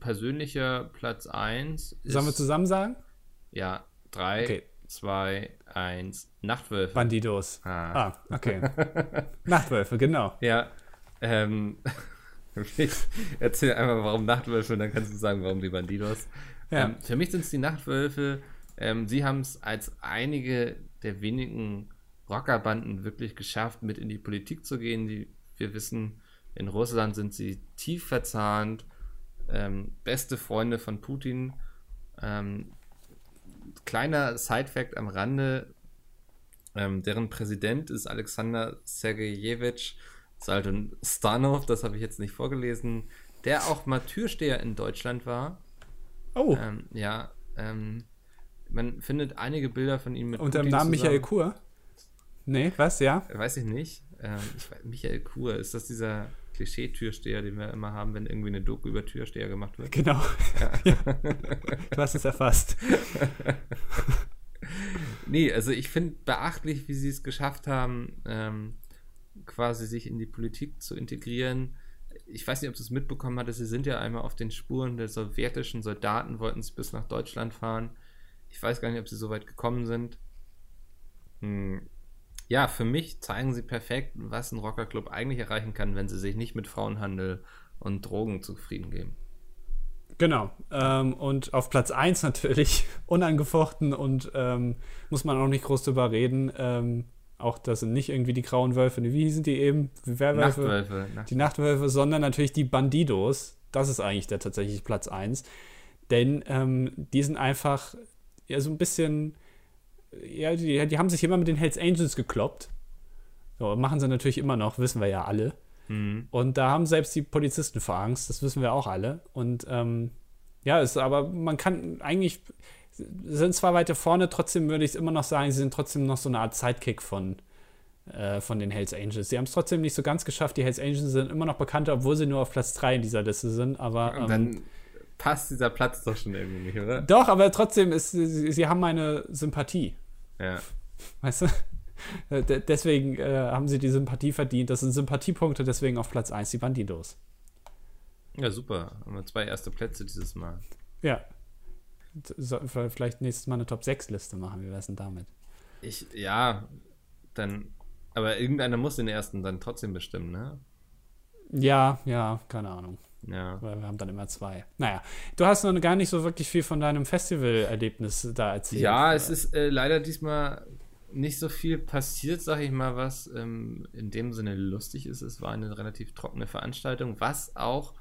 Speaker 1: persönlicher Platz 1
Speaker 2: ist. Sollen wir zusammen sagen?
Speaker 1: Ja, 3, 2, 1, Nachtwölfe.
Speaker 2: Bandidos. Ah, ah okay. [LAUGHS] Nachtwölfe, genau.
Speaker 1: Ja. Ähm, [LAUGHS] ich erzähl einfach, warum Nachtwölfe und dann kannst du sagen, warum die Bandidos. Ja. Ähm, für mich sind es die Nachtwölfe. Ähm, sie haben es als einige der wenigen Rockerbanden wirklich geschafft, mit in die Politik zu gehen. Die, wir wissen, in Russland sind sie tief verzahnt, ähm, beste Freunde von Putin. Ähm, kleiner Side-Fact am Rande: ähm, deren Präsident ist Alexander Sergejewitsch Salton Stanov, das habe ich jetzt nicht vorgelesen der auch mal Türsteher in Deutschland war.
Speaker 2: Oh.
Speaker 1: Ähm, ja, ähm, man findet einige Bilder von ihm
Speaker 2: mit Unter dem Namen zusammen. Michael Kur? Nee, was, ja?
Speaker 1: Weiß ich nicht. Ähm, ich weiß, Michael Kur, ist das dieser Klischee-Türsteher, den wir immer haben, wenn irgendwie eine Doku über Türsteher gemacht wird?
Speaker 2: Genau. Ja. ja. [LAUGHS] Du hast es erfasst. [LAUGHS]
Speaker 1: nee, also ich finde beachtlich, wie sie es geschafft haben, ähm, quasi sich in die Politik zu integrieren. Ich weiß nicht, ob du es mitbekommen hattest, sie sind ja einmal auf den Spuren der sowjetischen Soldaten, wollten sie bis nach Deutschland fahren. Ich weiß gar nicht, ob sie so weit gekommen sind. Hm. Ja, für mich zeigen sie perfekt, was ein Rockerclub eigentlich erreichen kann, wenn sie sich nicht mit Frauenhandel und Drogen zufrieden geben.
Speaker 2: Genau. Ähm, und auf Platz 1 natürlich, [LAUGHS] unangefochten und ähm, muss man auch nicht groß drüber reden. Ähm, auch das sind nicht irgendwie die grauen Wölfe, wie hießen die eben? Werwölfe? Nachtwölfe. Nachtwölfe. Die Nachtwölfe, sondern natürlich die Bandidos. Das ist eigentlich der tatsächlich Platz 1. Denn ähm, die sind einfach ja, so ein bisschen, ja, die, die haben sich immer mit den Hells Angels gekloppt. So, machen sie natürlich immer noch, wissen wir ja alle. Mhm. Und da haben selbst die Polizisten vor Angst, das wissen wir auch alle. Und ähm, ja, ist, aber man kann eigentlich, sind zwar weiter vorne, trotzdem würde ich es immer noch sagen, sie sind trotzdem noch so eine Art Sidekick von, äh, von den Hells Angels. Sie haben es trotzdem nicht so ganz geschafft. Die Hells Angels sind immer noch bekannter, obwohl sie nur auf Platz 3 in dieser Liste sind. Aber ähm,
Speaker 1: dann passt dieser Platz doch schon irgendwie nicht, oder?
Speaker 2: Doch, aber trotzdem ist, sie, sie haben meine Sympathie.
Speaker 1: Ja.
Speaker 2: Weißt du? deswegen äh, haben sie die Sympathie verdient. Das sind Sympathiepunkte, deswegen auf Platz 1 die Bandidos.
Speaker 1: Ja, super. Haben wir zwei erste Plätze dieses Mal.
Speaker 2: Ja. So, vielleicht nächstes Mal eine Top 6 Liste machen. Wie wär's denn damit?
Speaker 1: Ich, ja, dann. Aber irgendeiner muss den ersten dann trotzdem bestimmen, ne?
Speaker 2: Ja, ja, keine Ahnung.
Speaker 1: Ja.
Speaker 2: Weil wir haben dann immer zwei. Naja, du hast noch gar nicht so wirklich viel von deinem Festivalerlebnis da erzählt.
Speaker 1: Ja, es ist äh, leider diesmal nicht so viel passiert, sag ich mal, was ähm, in dem Sinne lustig ist. Es war eine relativ trockene Veranstaltung, was auch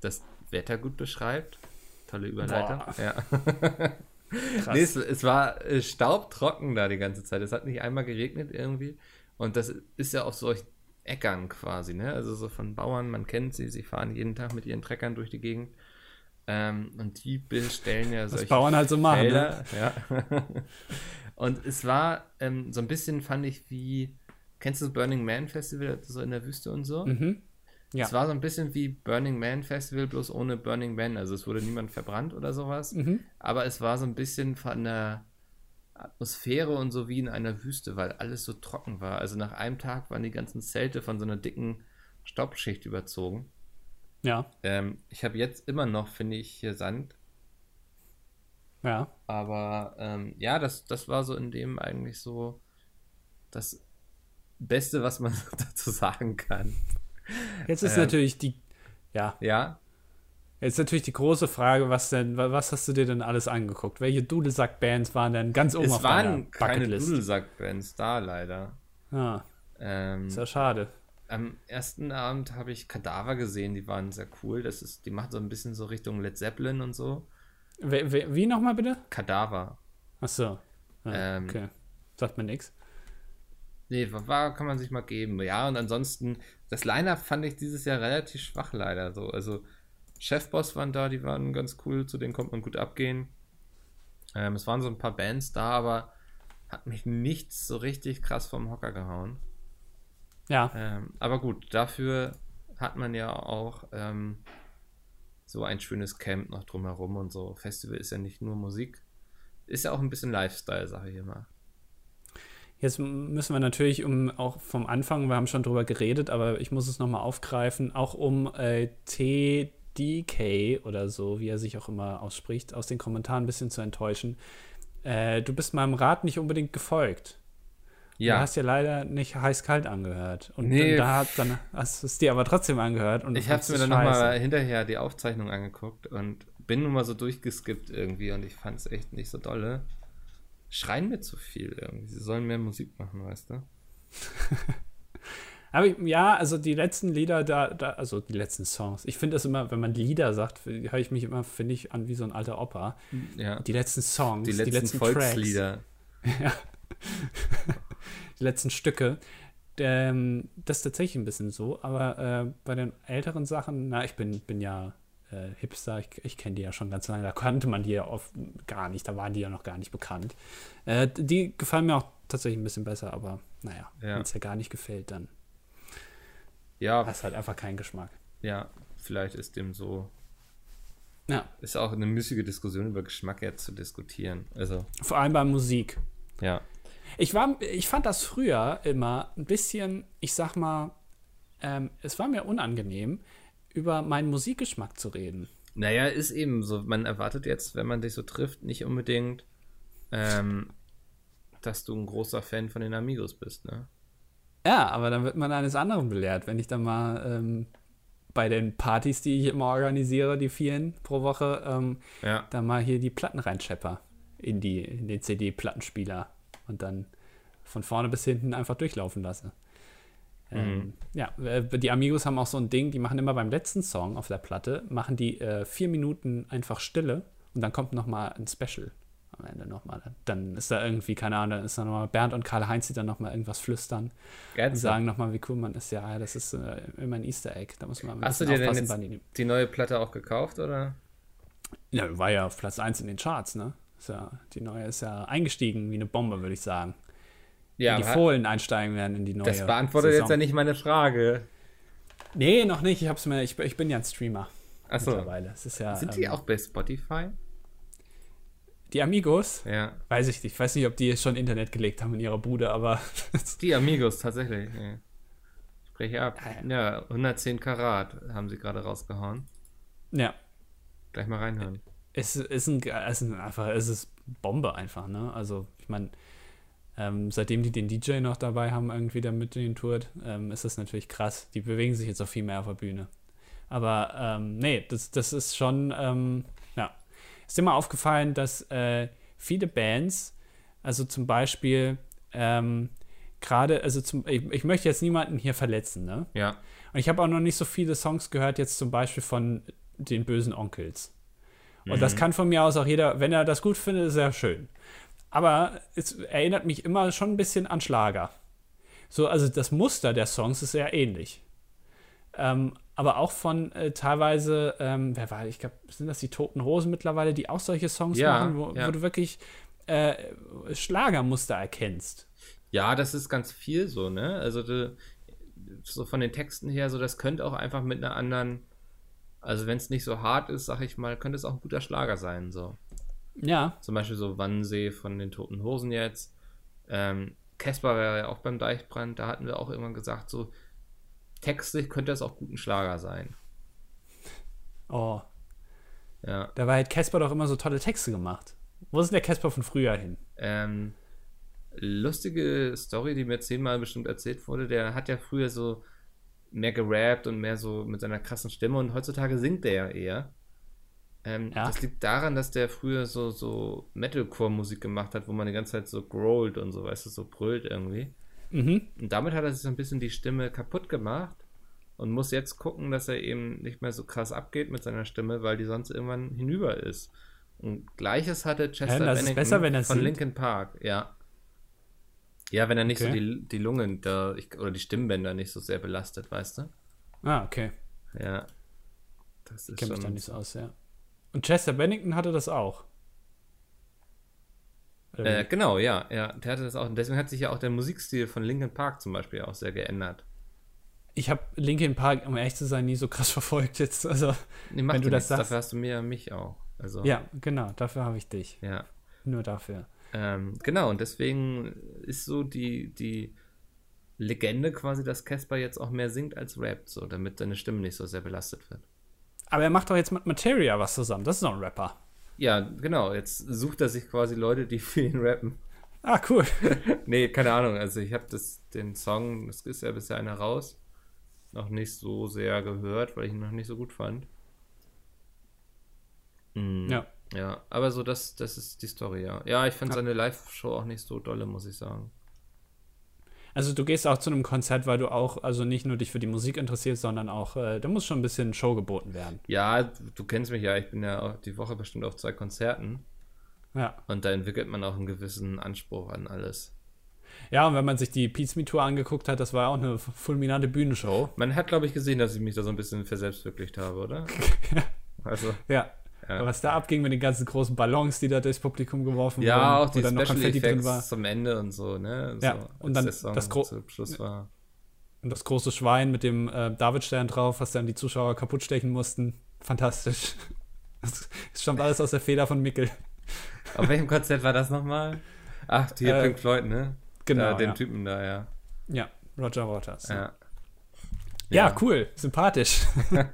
Speaker 1: das Wetter gut beschreibt. Tolle Überleitung. Boah. Ja. nee, es, es, war äh, staubtrocken da die ganze Zeit. Es hat nicht einmal geregnet irgendwie. Und das ist ja auf solchen Äckern quasi, ne? Also so von Bauern, man kennt sie, sie fahren jeden Tag mit ihren Treckern durch die Gegend. Ähm, und die stellen ja solche
Speaker 2: Was Bauern halt so machen, ne?
Speaker 1: Ja. [LAUGHS] und es war ähm, so ein bisschen, fand ich, wie, kennst du das Burning Man Festival, so in der Wüste und so?
Speaker 2: Mhm.
Speaker 1: Ja. Es war so ein bisschen wie Burning Man Festival, bloß ohne Burning Man. Also es wurde niemand verbrannt oder sowas. Mhm. Aber es war so ein bisschen von der Atmosphäre und so wie in einer Wüste, weil alles so trocken war. Also nach einem Tag waren die ganzen Zelte von so einer dicken Staubschicht überzogen.
Speaker 2: Ja.
Speaker 1: Ähm, ich habe jetzt immer noch, finde ich, hier Sand.
Speaker 2: Ja.
Speaker 1: Aber ähm, ja, das, das war so in dem eigentlich so das Beste, was man [LAUGHS] dazu sagen kann.
Speaker 2: Jetzt ist ähm, natürlich die. Ja.
Speaker 1: Ja.
Speaker 2: Jetzt natürlich die große Frage, was denn, was hast du dir denn alles angeguckt? Welche Dudelsack-Bands waren denn ganz oben
Speaker 1: es auf waren keine Dudelsack-Bands da, leider.
Speaker 2: Ah. Ähm, ist ja schade.
Speaker 1: Am ersten Abend habe ich Kadaver gesehen, die waren sehr cool. Das ist, die machen so ein bisschen so Richtung Led Zeppelin und so.
Speaker 2: Wie, wie, wie nochmal bitte?
Speaker 1: Kadaver.
Speaker 2: Ach so. Ah, ähm, okay. Sagt mir nichts.
Speaker 1: Nee, war, kann man sich mal geben. Ja, und ansonsten, das Line-Up fand ich dieses Jahr relativ schwach leider. So. Also Chefboss waren da, die waren ganz cool, zu denen kommt man gut abgehen. Ähm, es waren so ein paar Bands da, aber hat mich nichts so richtig krass vom Hocker gehauen.
Speaker 2: Ja.
Speaker 1: Ähm, aber gut, dafür hat man ja auch ähm, so ein schönes Camp noch drumherum und so. Festival ist ja nicht nur Musik, ist ja auch ein bisschen Lifestyle-Sache hier mal.
Speaker 2: Jetzt müssen wir natürlich um auch vom Anfang, wir haben schon drüber geredet, aber ich muss es nochmal aufgreifen, auch um äh, TDK oder so, wie er sich auch immer ausspricht, aus den Kommentaren ein bisschen zu enttäuschen. Äh, du bist meinem Rat nicht unbedingt gefolgt. Ja. Du hast ja leider nicht heiß-kalt angehört. Und nee. da hat, dann hast du es dir aber trotzdem angehört. Und
Speaker 1: ich habe mir dann nochmal hinterher die Aufzeichnung angeguckt und bin nun mal so durchgeskippt irgendwie und ich fand es echt nicht so dolle. Schreien mir zu viel irgendwie. Sie sollen mehr Musik machen, weißt du? [LAUGHS]
Speaker 2: aber ja, also die letzten Lieder da, da also die letzten Songs. Ich finde das immer, wenn man Lieder sagt, höre ich mich immer, finde ich, an wie so ein alter Opa.
Speaker 1: Ja.
Speaker 2: Die letzten Songs,
Speaker 1: die letzten, die letzten Volkslieder.
Speaker 2: ja. [LAUGHS] die letzten Stücke, ähm, das ist tatsächlich ein bisschen so, aber äh, bei den älteren Sachen, na, ich bin, bin ja äh, Hipster, ich, ich kenne die ja schon ganz lange, da kannte man die ja oft gar nicht, da waren die ja noch gar nicht bekannt. Äh, die gefallen mir auch tatsächlich ein bisschen besser, aber naja, ja. wenn es ja gar nicht gefällt, dann
Speaker 1: ja.
Speaker 2: hast halt einfach keinen Geschmack.
Speaker 1: Ja, vielleicht ist dem so.
Speaker 2: Ja.
Speaker 1: Ist auch eine müßige Diskussion über Geschmack jetzt zu diskutieren. Also.
Speaker 2: Vor allem bei Musik.
Speaker 1: Ja.
Speaker 2: Ich, war, ich fand das früher immer ein bisschen, ich sag mal, ähm, es war mir unangenehm, über meinen Musikgeschmack zu reden.
Speaker 1: Naja, ist eben so. Man erwartet jetzt, wenn man dich so trifft, nicht unbedingt, ähm, dass du ein großer Fan von den Amigos bist, ne?
Speaker 2: Ja, aber dann wird man eines anderen belehrt. Wenn ich dann mal ähm, bei den Partys, die ich immer organisiere, die vielen pro Woche, ähm,
Speaker 1: ja.
Speaker 2: dann mal hier die Platten reinschepper in, die, in den CD-Plattenspieler und dann von vorne bis hinten einfach durchlaufen lasse. Ähm, mhm. ja, äh, die Amigos haben auch so ein Ding, die machen immer beim letzten Song auf der Platte, machen die äh, vier Minuten einfach Stille und dann kommt noch mal ein Special am Ende nochmal. Dann ist da irgendwie, keine Ahnung, dann ist da nochmal Bernd und Karl-Heinz, die dann nochmal irgendwas flüstern
Speaker 1: Ganz
Speaker 2: und sagen nochmal, wie cool man ist. Ja, das ist äh, immer ein Easter Egg. Da muss man
Speaker 1: Hast du dir denn jetzt die, die neue Platte auch gekauft, oder?
Speaker 2: Ja, war ja auf Platz 1 in den Charts, ne? Ist ja, die neue ist ja eingestiegen wie eine Bombe, würde ich sagen.
Speaker 1: Ja,
Speaker 2: die Fohlen einsteigen werden in die neue.
Speaker 1: Das beantwortet Saison. jetzt ja nicht meine Frage.
Speaker 2: Nee, noch nicht. Ich, hab's mir, ich, ich bin ja ein Streamer.
Speaker 1: Achso.
Speaker 2: Mittlerweile. Ja,
Speaker 1: Sind die ähm, auch bei Spotify?
Speaker 2: Die Amigos?
Speaker 1: Ja.
Speaker 2: Weiß ich nicht. Ich weiß nicht, ob die schon Internet gelegt haben in ihrer Bude, aber. [LAUGHS]
Speaker 1: die Amigos, tatsächlich. Ja. Spreche ab. Ja, 110 Karat haben sie gerade rausgehauen.
Speaker 2: Ja.
Speaker 1: Gleich mal reinhören.
Speaker 2: Es ist, ein, es ist einfach, es ist Bombe einfach, ne? Also, ich meine, ähm, seitdem die den DJ noch dabei haben, irgendwie da mit den tourt, ähm, ist das natürlich krass. Die bewegen sich jetzt auch viel mehr auf der Bühne. Aber ähm, nee, das, das ist schon, ähm. Ist mal aufgefallen, dass äh, viele Bands, also zum Beispiel, ähm, gerade, also zum, ich, ich, möchte jetzt niemanden hier verletzen, ne?
Speaker 1: Ja.
Speaker 2: Und ich habe auch noch nicht so viele Songs gehört, jetzt zum Beispiel von den bösen Onkels. Und mhm. das kann von mir aus auch jeder, wenn er das gut findet, sehr schön aber es erinnert mich immer schon ein bisschen an Schlager. So, also das Muster der Songs ist sehr ähnlich. Ähm, aber auch von äh, teilweise, ähm, wer war, ich glaube, sind das die Toten Hosen mittlerweile, die auch solche Songs ja, machen, wo, ja. wo, du wirklich äh, Schlagermuster erkennst.
Speaker 1: Ja, das ist ganz viel so, ne? Also du, so von den Texten her, so das könnte auch einfach mit einer anderen, also wenn es nicht so hart ist, sag ich mal, könnte es auch ein guter Schlager sein, so.
Speaker 2: Ja.
Speaker 1: Zum Beispiel so Wannsee von den Toten Hosen jetzt. Ähm, Casper wäre ja auch beim Deichbrand, da hatten wir auch irgendwann gesagt, so textlich könnte das auch guten Schlager sein.
Speaker 2: Oh.
Speaker 1: Ja.
Speaker 2: Dabei hat Casper doch immer so tolle Texte gemacht. Wo ist denn der Casper von früher hin?
Speaker 1: Ähm, lustige Story, die mir zehnmal bestimmt erzählt wurde, der hat ja früher so mehr gerappt und mehr so mit seiner krassen Stimme und heutzutage singt der ja eher. Ähm, ja. Das liegt daran, dass der früher so, so Metalcore-Musik gemacht hat, wo man die ganze Zeit so growlt und so, weißt du, so brüllt irgendwie.
Speaker 2: Mhm.
Speaker 1: Und damit hat er sich so ein bisschen die Stimme kaputt gemacht und muss jetzt gucken, dass er eben nicht mehr so krass abgeht mit seiner Stimme, weil die sonst irgendwann hinüber ist. Und gleiches hatte Chester
Speaker 2: ja, Bennington besser, von
Speaker 1: singt. Linkin Park, ja. Ja, wenn er nicht okay. so die, die Lungen da, oder die Stimmbänder nicht so sehr belastet, weißt du?
Speaker 2: Ah, okay.
Speaker 1: Ja.
Speaker 2: Das ist Kennt mich da nicht so aus, ja. Und Chester Bennington hatte das auch.
Speaker 1: Äh, genau, ja, ja, der hatte das auch. Und deswegen hat sich ja auch der Musikstil von Linkin Park zum Beispiel auch sehr geändert.
Speaker 2: Ich habe Linkin Park, um ehrlich zu sein, nie so krass [LAUGHS] verfolgt jetzt. Also,
Speaker 1: nee, wenn du das sagst. Dafür hast du mir mich auch. Also,
Speaker 2: ja, genau, dafür habe ich dich.
Speaker 1: Ja.
Speaker 2: Nur dafür.
Speaker 1: Ähm, genau, und deswegen ist so die, die Legende quasi, dass Casper jetzt auch mehr singt als rappt, so, damit seine Stimme nicht so sehr belastet wird.
Speaker 2: Aber er macht doch jetzt mit Materia was zusammen. Das ist doch ein Rapper.
Speaker 1: Ja, genau. Jetzt sucht er sich quasi Leute, die für ihn rappen.
Speaker 2: Ah, cool. [LAUGHS]
Speaker 1: nee, keine Ahnung. Also ich habe den Song, das ist ja bisher einer raus, noch nicht so sehr gehört, weil ich ihn noch nicht so gut fand.
Speaker 2: Mhm. Ja.
Speaker 1: Ja, aber so das, das ist die Story, ja. Ja, ich fand ja. seine Live-Show auch nicht so dolle, muss ich sagen.
Speaker 2: Also du gehst auch zu einem Konzert, weil du auch, also nicht nur dich für die Musik interessierst, sondern auch, äh, da muss schon ein bisschen Show geboten werden.
Speaker 1: Ja, du kennst mich ja, ich bin ja auch die Woche bestimmt auf zwei Konzerten.
Speaker 2: Ja.
Speaker 1: Und da entwickelt man auch einen gewissen Anspruch an alles.
Speaker 2: Ja, und wenn man sich die Peace Me Tour angeguckt hat, das war auch eine fulminante Bühnenshow.
Speaker 1: Man hat, glaube ich, gesehen, dass ich mich da so ein bisschen verselbstwirklicht habe, oder? [LAUGHS]
Speaker 2: also. Ja. Ja. Was da abging mit den ganzen großen Ballons, die da durchs Publikum geworfen
Speaker 1: ja, wurden. Ja, auch die Special noch Konfetti drin war. zum Ende und so, ne? So,
Speaker 2: ja, und dann das war. Und das große Schwein mit dem äh, Davidstern drauf, was dann die Zuschauer kaputt stechen mussten. Fantastisch. [LAUGHS] Das stammt alles aus der Feder von Mickel.
Speaker 1: Auf welchem Konzert war das nochmal? Ach, hier äh, Pink Floyd, ne?
Speaker 2: Genau.
Speaker 1: Da, den ja. Typen da, ja.
Speaker 2: Ja, Roger Waters.
Speaker 1: Ja.
Speaker 2: Ja, ja cool, sympathisch. [LAUGHS]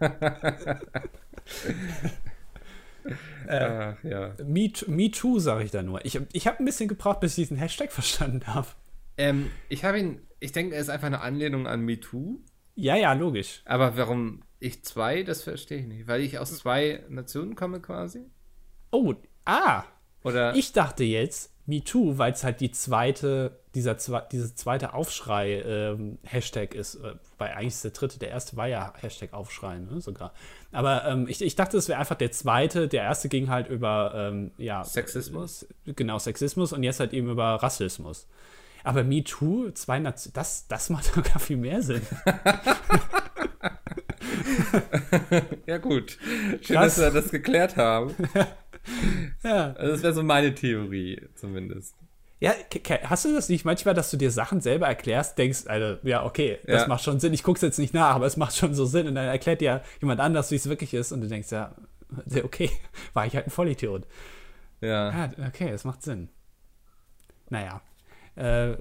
Speaker 2: [LAUGHS] äh, Ach, ja. Me, me Too, sage ich da nur. Ich, ich habe ein bisschen gebraucht, bis ich diesen Hashtag [LAUGHS] verstanden habe.
Speaker 1: Ähm, ich habe ihn, ich denke, er ist einfach eine Anlehnung an Me Too.
Speaker 2: Ja, ja, logisch.
Speaker 1: Aber warum ich zwei, das verstehe ich nicht. Weil ich aus zwei Nationen komme quasi.
Speaker 2: Oh, ah.
Speaker 1: Oder
Speaker 2: ich dachte jetzt, MeToo, weil es halt die zweite, dieser diese zweite Aufschrei-Hashtag ähm, ist. Äh, weil eigentlich ist der dritte, der erste war ja Hashtag Aufschrei, ne, sogar. Aber ähm, ich, ich dachte, es wäre einfach der zweite. Der erste ging halt über ähm, ja,
Speaker 1: Sexismus.
Speaker 2: Genau, Sexismus und jetzt halt eben über Rassismus. Aber MeToo, zwei Nationen, das, das macht [LAUGHS] sogar viel mehr Sinn. [LAUGHS]
Speaker 1: ja, gut. Schön, das, dass wir das geklärt haben. [LAUGHS] ja. Also das wäre so meine Theorie, zumindest.
Speaker 2: Ja, hast du das nicht manchmal, dass du dir Sachen selber erklärst, denkst, also, ja, okay, das ja. macht schon Sinn. Ich gucke es jetzt nicht nach, aber es macht schon so Sinn. Und dann erklärt dir jemand anders, wie es wirklich ist. Und du denkst, ja, okay, [LAUGHS] war ich halt ein Vollidiot.
Speaker 1: Ja.
Speaker 2: ja okay, das macht Sinn. Naja. Äh,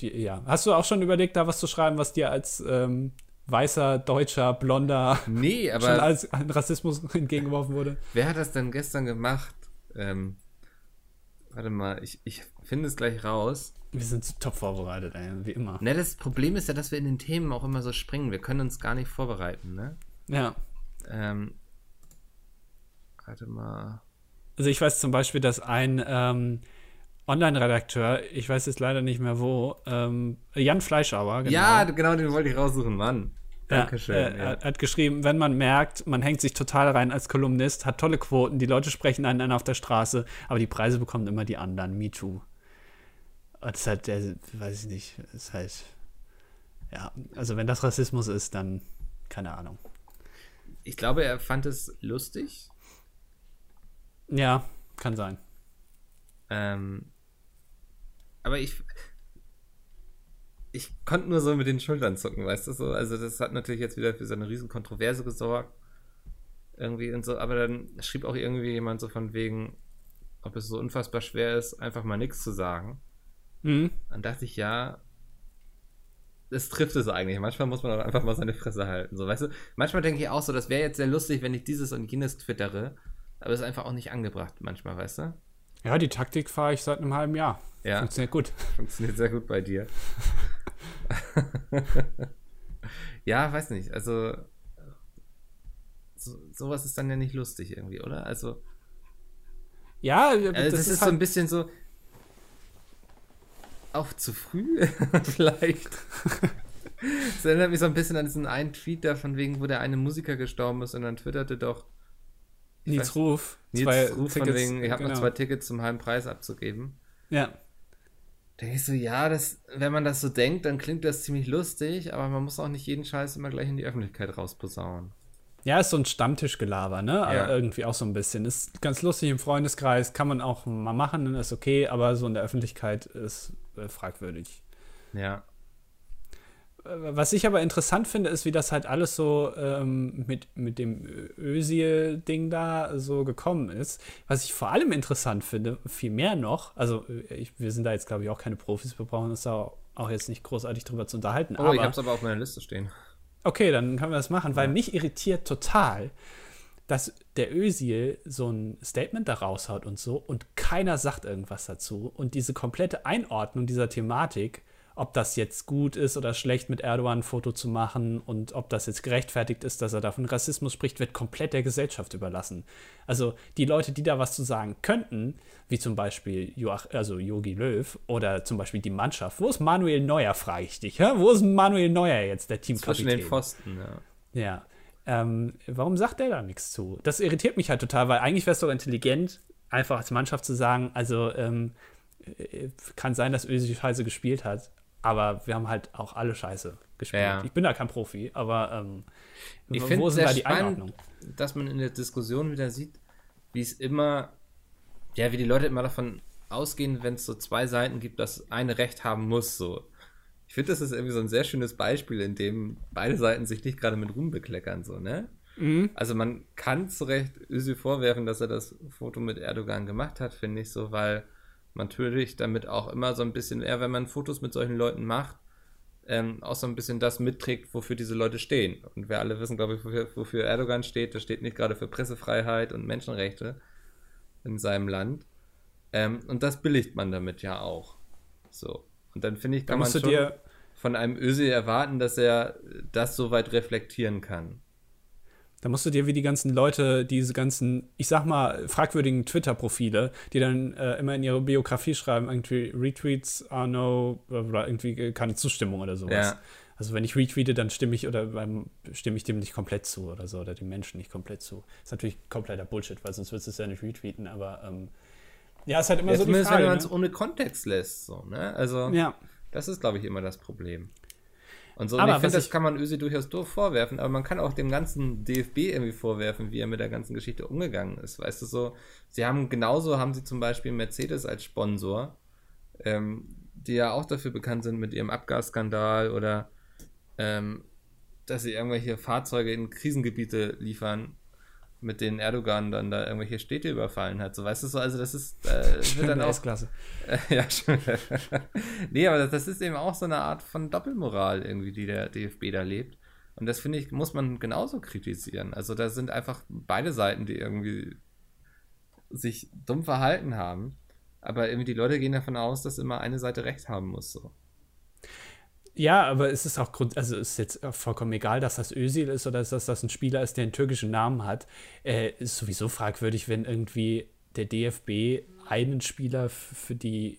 Speaker 2: die, ja. Hast du auch schon überlegt, da was zu schreiben, was dir als ähm, weißer, deutscher, blonder [LAUGHS]
Speaker 1: nee, [LAUGHS] aber
Speaker 2: schon als Rassismus entgegengeworfen wurde.
Speaker 1: Wer hat das denn gestern gemacht? Ähm, warte mal, ich, ich finde es gleich raus.
Speaker 2: Wir sind top vorbereitet, ey, wie immer.
Speaker 1: Ne, das Problem ist ja, dass wir in den Themen auch immer so springen. Wir können uns gar nicht vorbereiten, ne?
Speaker 2: Ja.
Speaker 1: Ähm, warte mal.
Speaker 2: Also ich weiß zum Beispiel, dass ein ähm, Online-Redakteur, ich weiß jetzt leider nicht mehr wo, ähm, Jan Fleischauer,
Speaker 1: genau. Ja, genau, den wollte ich raussuchen, Mann.
Speaker 2: Dankeschön. Ja, äh, ja. Er hat geschrieben, wenn man merkt, man hängt sich total rein als Kolumnist, hat tolle Quoten, die Leute sprechen einen an auf der Straße, aber die Preise bekommen immer die anderen. Me too. Das ist halt, der, weiß ich nicht, ist halt, ja, also wenn das Rassismus ist, dann keine Ahnung.
Speaker 1: Ich glaube, er fand es lustig.
Speaker 2: Ja, kann sein.
Speaker 1: Ähm, aber ich, ich konnte nur so mit den Schultern zucken, weißt du so. Also das hat natürlich jetzt wieder für so eine riesen Kontroverse gesorgt. Irgendwie und so, aber dann schrieb auch irgendwie jemand so von wegen, ob es so unfassbar schwer ist, einfach mal nichts zu sagen. Mhm. Dann dachte ich, ja, das trifft es eigentlich. Manchmal muss man auch einfach mal seine Fresse halten. So, weißt du, manchmal denke ich auch so, das wäre jetzt sehr lustig, wenn ich dieses und jenes twittere, aber es ist einfach auch nicht angebracht manchmal, weißt du?
Speaker 2: Ja, die Taktik fahre ich seit einem halben Jahr.
Speaker 1: Ja.
Speaker 2: Funktioniert gut. [LAUGHS]
Speaker 1: Funktioniert sehr gut bei dir. [LAUGHS] ja, weiß nicht. Also, so, sowas ist dann ja nicht lustig irgendwie, oder? Also.
Speaker 2: Ja,
Speaker 1: also das, das, ist, ist halt so ein bisschen so. Auch zu früh, [LAUGHS] vielleicht. [LAUGHS] Das erinnert mich so ein bisschen an diesen einen Tweet da, von wegen, wo der eine Musiker gestorben ist und dann twitterte doch.
Speaker 2: Nils Ruf.
Speaker 1: Nils Ruf Tickets, von wegen, ich habe genau. noch zwei Tickets zum halben Preis abzugeben.
Speaker 2: Ja.
Speaker 1: Da denke ich so, ja, das, wenn man das so denkt, dann klingt das ziemlich lustig, aber man muss auch nicht jeden Scheiß immer gleich in die Öffentlichkeit rausposaunen.
Speaker 2: Ja, ist so ein Stammtischgelaber, ne? Ja. irgendwie auch so ein bisschen. Ist ganz lustig im Freundeskreis, kann man auch mal machen, ist okay, aber so in der Öffentlichkeit ist äh, fragwürdig.
Speaker 1: Ja.
Speaker 2: Was ich aber interessant finde, ist, wie das halt alles so ähm, mit, mit dem Özil-Ding da so gekommen ist. Was ich vor allem interessant finde, viel mehr noch, also äh, ich, wir sind da jetzt, glaube ich, auch keine Profis, wir brauchen uns da auch jetzt nicht großartig drüber zu unterhalten.
Speaker 1: Oh, aber, ich habe es aber auf meiner Liste stehen.
Speaker 2: Okay, dann können wir das machen, weil mich irritiert total, dass der Özil so ein Statement da raushaut und so und keiner sagt irgendwas dazu. Und diese komplette Einordnung dieser Thematik ob das jetzt gut ist oder schlecht, mit Erdogan ein Foto zu machen und ob das jetzt gerechtfertigt ist, dass er da von Rassismus spricht, wird komplett der Gesellschaft überlassen. Also die Leute, die da was zu sagen könnten, wie zum Beispiel Joach, also Jogi Löw oder zum Beispiel die Mannschaft, wo ist Manuel Neuer, frage ich dich. Ja? Wo ist Manuel Neuer jetzt, der Teamkapitän?
Speaker 1: Zwischen den Pfosten,
Speaker 2: ja. Ja. Ähm, warum sagt der da nichts zu? Das irritiert mich halt total, weil eigentlich wäre es doch intelligent, einfach als Mannschaft zu sagen, also ähm, äh, kann sein, dass Özil scheiße gespielt hat, aber wir haben halt auch alle scheiße gespielt. Ja. Ich bin da kein Profi, aber ähm,
Speaker 1: ich wo sind da die spannend, Einordnung? Dass man in der Diskussion wieder sieht, wie es immer, ja, wie die Leute immer davon ausgehen, wenn es so zwei Seiten gibt, dass eine Recht haben muss, so. Ich finde, das ist irgendwie so ein sehr schönes Beispiel, in dem beide Seiten sich nicht gerade mit Ruhm bekleckern, so, ne? Mhm. Also man kann zu Recht Özil vorwerfen, dass er das Foto mit Erdogan gemacht hat, finde ich so, weil natürlich damit auch immer so ein bisschen, eher wenn man Fotos mit solchen Leuten macht, ähm, auch so ein bisschen das mitträgt, wofür diese Leute stehen. Und wir alle wissen, glaube ich, wofür, wofür Erdogan steht. Der steht nicht gerade für Pressefreiheit und Menschenrechte in seinem Land. Ähm, und das billigt man damit ja auch. So. Und dann finde ich, kann man schon von einem Öse erwarten, dass er das so weit reflektieren kann.
Speaker 2: Da musst du dir wie die ganzen Leute, diese ganzen, ich sag mal, fragwürdigen Twitter-Profile, die dann äh, immer in ihre Biografie schreiben, irgendwie Retweets are no, oder irgendwie keine Zustimmung oder sowas. Ja. Also wenn ich retweete, dann stimme ich oder beim, stimme ich dem nicht komplett zu oder so, oder dem Menschen nicht komplett zu. ist natürlich kompletter Bullshit, weil sonst würdest du es ja nicht retweeten, aber ähm, ja, ist halt immer ja, so die Frage. wenn
Speaker 1: man es ne? ohne Kontext lässt, so, ne? Also, ja. das ist, glaube ich, immer das Problem. Und so, und ich finde, das kann man Ösi durchaus doof vorwerfen, aber man kann auch dem ganzen DFB irgendwie vorwerfen, wie er mit der ganzen Geschichte umgegangen ist. Weißt du so, sie haben genauso haben sie zum Beispiel Mercedes als Sponsor, ähm, die ja auch dafür bekannt sind mit ihrem Abgasskandal oder ähm, dass sie irgendwelche Fahrzeuge in Krisengebiete liefern mit denen Erdogan dann da irgendwelche Städte überfallen hat. So weißt du so, also das ist äh, [LAUGHS] wird dann auch klasse. Äh, [LAUGHS] ja, schon. [LAUGHS] nee, aber das, das, ist eben auch so eine Art von Doppelmoral irgendwie, die der DFB da lebt. Und das finde ich, muss man genauso kritisieren. Also da sind einfach beide Seiten, die irgendwie sich dumm verhalten haben. Aber irgendwie die Leute gehen davon aus, dass immer eine Seite recht haben muss. So.
Speaker 2: Ja, aber es ist auch Grund, also es ist jetzt vollkommen egal, dass das Özil ist oder dass das ein Spieler ist, der einen türkischen Namen hat. Äh, ist sowieso fragwürdig, wenn irgendwie der DFB einen Spieler für die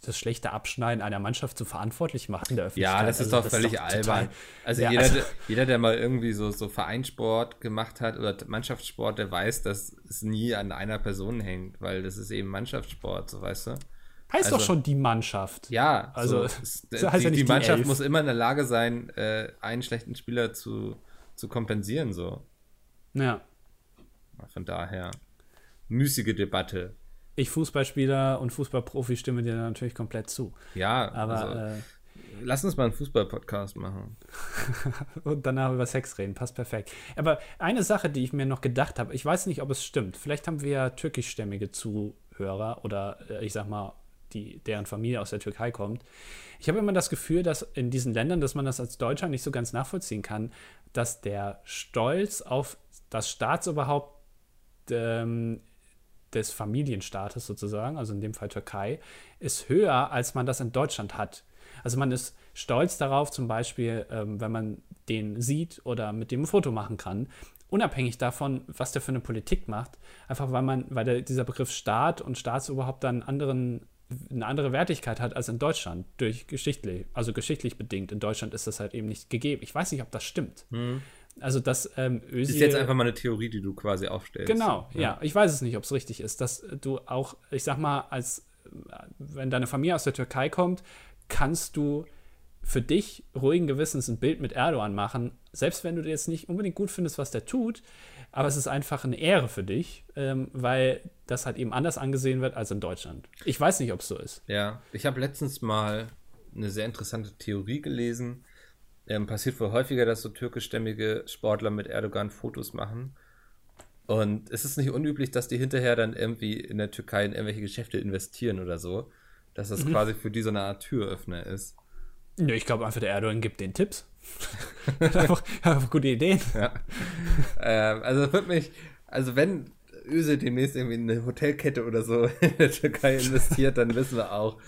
Speaker 2: das schlechte Abschneiden einer Mannschaft zu verantwortlich macht in der
Speaker 1: Öffentlichkeit. Ja, das ist also, doch das völlig ist doch albern. Also, ja, jeder, also der, jeder, der mal irgendwie so, so Vereinssport gemacht hat oder Mannschaftssport, der weiß, dass es nie an einer Person hängt, weil das ist eben Mannschaftssport, so weißt du.
Speaker 2: Heißt also, doch schon die Mannschaft.
Speaker 1: Ja, also so, [LAUGHS] es, das heißt die, ja die, Mannschaft die muss immer in der Lage sein, äh, einen schlechten Spieler zu, zu kompensieren, so.
Speaker 2: Ja.
Speaker 1: Von daher, müßige Debatte.
Speaker 2: Ich Fußballspieler und Fußballprofi stimme dir natürlich komplett zu.
Speaker 1: Ja, aber also, äh, lass uns mal einen Fußball-Podcast machen. [LAUGHS]
Speaker 2: und danach über Sex reden, passt perfekt. Aber eine Sache, die ich mir noch gedacht habe, ich weiß nicht, ob es stimmt. Vielleicht haben wir ja türkischstämmige Zuhörer oder äh, ich sag mal die, deren Familie aus der Türkei kommt. Ich habe immer das Gefühl, dass in diesen Ländern, dass man das als Deutscher nicht so ganz nachvollziehen kann, dass der Stolz auf das Staatsoberhaupt ähm, des Familienstaates sozusagen, also in dem Fall Türkei, ist höher, als man das in Deutschland hat. Also man ist stolz darauf, zum Beispiel, ähm, wenn man den sieht oder mit dem ein Foto machen kann, unabhängig davon, was der für eine Politik macht, einfach weil man, weil der, dieser Begriff Staat und Staatsoberhaupt dann anderen eine andere Wertigkeit hat als in Deutschland, durch geschichtlich, also geschichtlich bedingt. In Deutschland ist das halt eben nicht gegeben. Ich weiß nicht, ob das stimmt. Hm. Also, dass ähm,
Speaker 1: Özil, Ist jetzt einfach mal eine Theorie, die du quasi aufstellst.
Speaker 2: Genau, ja. ja. Ich weiß es nicht, ob es richtig ist, dass du auch, ich sag mal, als wenn deine Familie aus der Türkei kommt, kannst du für dich ruhigen Gewissens ein Bild mit Erdogan machen, selbst wenn du jetzt nicht unbedingt gut findest, was der tut, aber es ist einfach eine Ehre für dich, ähm, weil das halt eben anders angesehen wird als in Deutschland. Ich weiß nicht, ob es so ist.
Speaker 1: Ja, ich habe letztens mal eine sehr interessante Theorie gelesen. Ähm, passiert wohl häufiger, dass so türkischstämmige Sportler mit Erdogan Fotos machen. Und es ist nicht unüblich, dass die hinterher dann irgendwie in der Türkei in irgendwelche Geschäfte investieren oder so. Dass das mhm. quasi für die so eine Art Türöffner ist.
Speaker 2: Ja, ich glaube einfach, der Erdogan gibt den Tipps. [LAUGHS] einfach, einfach gute Ideen.
Speaker 1: Ja. Ähm, also wird mich, also wenn Öse demnächst irgendwie in eine Hotelkette oder so [LAUGHS] in der Türkei investiert, dann wissen wir auch,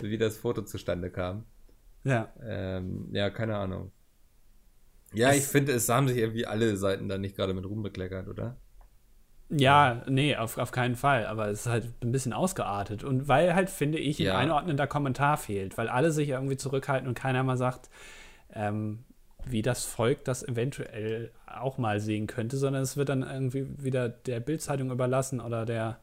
Speaker 1: wie das Foto zustande kam.
Speaker 2: Ja.
Speaker 1: Ähm, ja, keine Ahnung. Ja, es ich finde, es haben sich irgendwie alle Seiten da nicht gerade mit Ruhm bekleckert, oder?
Speaker 2: Ja, nee, auf, auf keinen Fall. Aber es ist halt ein bisschen ausgeartet. Und weil halt, finde ich, ein ja. einordnender Kommentar fehlt, weil alle sich irgendwie zurückhalten und keiner mal sagt, ähm, wie das Volk das eventuell auch mal sehen könnte, sondern es wird dann irgendwie wieder der Bildzeitung überlassen oder der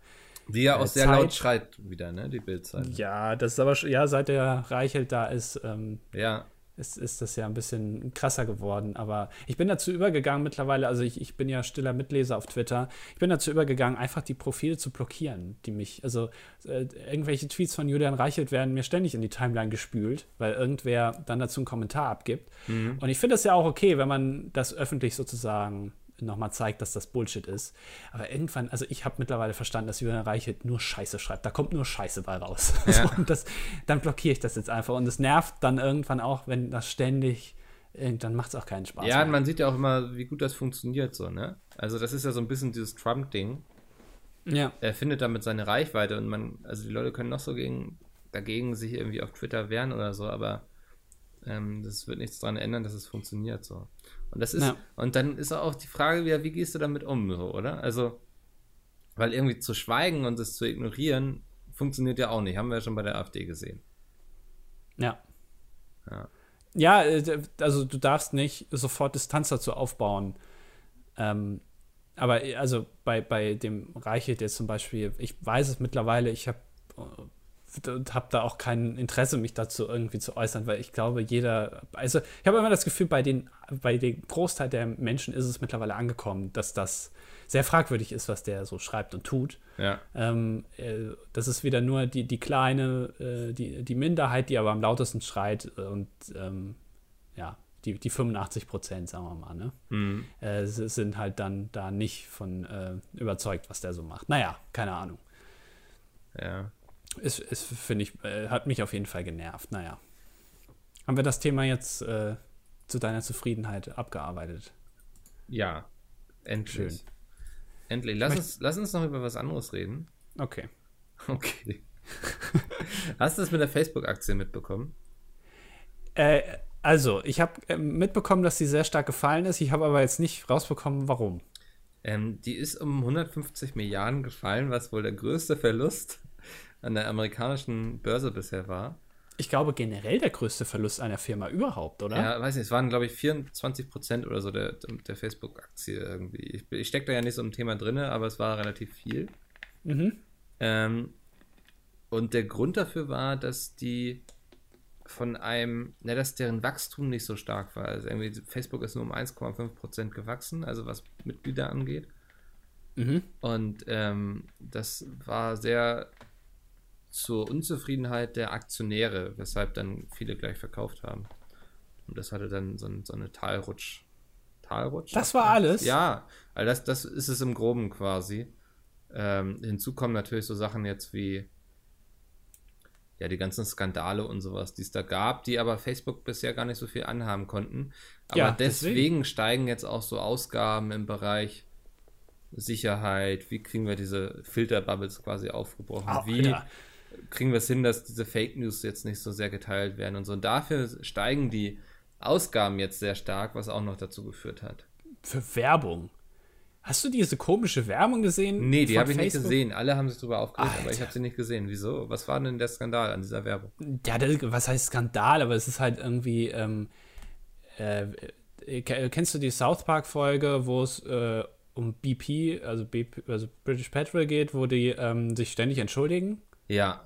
Speaker 1: Die ja auch sehr Zeit. laut schreit wieder, ne, die Bildzeit.
Speaker 2: Ja, das ist aber, ja, seit der Reichelt da ist, ähm,
Speaker 1: ja
Speaker 2: ist, ist das ja ein bisschen krasser geworden. Aber ich bin dazu übergegangen mittlerweile, also ich, ich bin ja stiller Mitleser auf Twitter, ich bin dazu übergegangen, einfach die Profile zu blockieren, die mich, also äh, irgendwelche Tweets von Julian Reichelt werden mir ständig in die Timeline gespült, weil irgendwer dann dazu einen Kommentar abgibt. Mhm. Und ich finde das ja auch okay, wenn man das öffentlich sozusagen nochmal zeigt, dass das Bullshit ist. Aber irgendwann, also ich habe mittlerweile verstanden, dass Julian Reichelt nur Scheiße schreibt. Da kommt nur Scheiße bei raus. [LAUGHS] Ja. So, und das, dann blockiere ich das jetzt einfach. Und es nervt dann irgendwann auch, wenn das ständig, dann macht es auch keinen Spaß.
Speaker 1: Ja, mehr. man sieht ja auch immer, wie gut das funktioniert so, ne? Also das ist ja so ein bisschen dieses Trump-Ding.
Speaker 2: Ja.
Speaker 1: Er findet damit seine Reichweite und man, also die Leute können noch so gegen, dagegen sich irgendwie auf Twitter wehren oder so, aber ähm, das wird nichts daran ändern, dass es funktioniert so. Und das ist, ja. und dann ist auch die Frage wieder, wie gehst du damit um, so, oder? Also, weil irgendwie zu schweigen und es zu ignorieren, funktioniert ja auch nicht. Haben wir ja schon bei der AfD gesehen.
Speaker 2: Ja. Ja. Ja, äh, also du darfst nicht sofort Distanz dazu aufbauen. Ähm, aber also bei, bei dem Reichelt jetzt zum Beispiel, ich weiß es mittlerweile, ich habe und habe da auch kein Interesse, mich dazu irgendwie zu äußern, weil ich glaube, jeder, also ich habe immer das Gefühl, bei den, bei dem Großteil der Menschen ist es mittlerweile angekommen, dass das sehr fragwürdig ist, was der so schreibt und tut.
Speaker 1: Ja.
Speaker 2: Ähm, äh, das ist wieder nur die, die kleine, äh, die, die Minderheit, die aber am lautesten schreit und ähm, ja, die, die 85 Prozent, sagen wir mal, ne? Mhm. Äh, sind halt dann da nicht von äh, überzeugt, was der so macht. Naja, keine Ahnung.
Speaker 1: Ja.
Speaker 2: Ist, ist finde ich, äh, hat mich auf jeden Fall genervt. Naja. Haben wir das Thema jetzt äh, zu deiner Zufriedenheit abgearbeitet?
Speaker 1: Ja, endlich. Schön. Endlich. Lass uns, lass uns noch über was anderes reden.
Speaker 2: Okay. [LAUGHS]
Speaker 1: Okay. Hast du das mit der Facebook-Aktie mitbekommen?
Speaker 2: Äh, also, ich habe äh, mitbekommen, dass sie sehr stark gefallen ist. Ich habe aber jetzt nicht rausbekommen, warum.
Speaker 1: Ähm, die ist um 150 Milliarden gefallen, was wohl der größte Verlust an der amerikanischen Börse bisher war.
Speaker 2: Ich glaube generell der größte Verlust einer Firma überhaupt, oder?
Speaker 1: Ja, weiß nicht, es waren, glaube ich, 24 Prozent oder so der, der Facebook-Aktie irgendwie. Ich, ich stecke da ja nicht so im Thema drin, aber es war relativ viel.
Speaker 2: Mhm.
Speaker 1: Ähm, und der Grund dafür war, dass die von einem, na, dass deren Wachstum nicht so stark war. Also irgendwie Facebook ist nur um 1,5 Prozent gewachsen, also was Mitglieder angeht.
Speaker 2: Mhm.
Speaker 1: Und ähm, das war sehr zur Unzufriedenheit der Aktionäre, weshalb dann viele gleich verkauft haben. Und das hatte dann so, so eine Talrutsch. Talrutsch?
Speaker 2: Das war alles?
Speaker 1: Ja, also das, das ist es im Groben quasi. Ähm, hinzu kommen natürlich so Sachen jetzt wie ja, die ganzen Skandale und sowas, die es da gab, die aber Facebook bisher gar nicht so viel anhaben konnten. Aber ja, deswegen, deswegen steigen jetzt auch so Ausgaben im Bereich Sicherheit, wie kriegen wir diese Filterbubbles quasi aufgebrochen, oh, wie Alter kriegen wir es hin, dass diese Fake News jetzt nicht so sehr geteilt werden und so. Und dafür steigen die Ausgaben jetzt sehr stark, was auch noch dazu geführt hat.
Speaker 2: Für Werbung. Hast du diese komische Werbung gesehen?
Speaker 1: Nee, die habe ich nicht gesehen. Alle haben sich darüber aufgeregt, Alter. aber ich habe sie nicht gesehen. Wieso? Was war denn der Skandal an dieser Werbung?
Speaker 2: Ja, das, was heißt Skandal? Aber es ist halt irgendwie. Ähm, äh, kennst du die South Park-Folge, wo es äh, um BP, also, BP, also British Petrol geht, wo die ähm, sich ständig entschuldigen?
Speaker 1: Ja.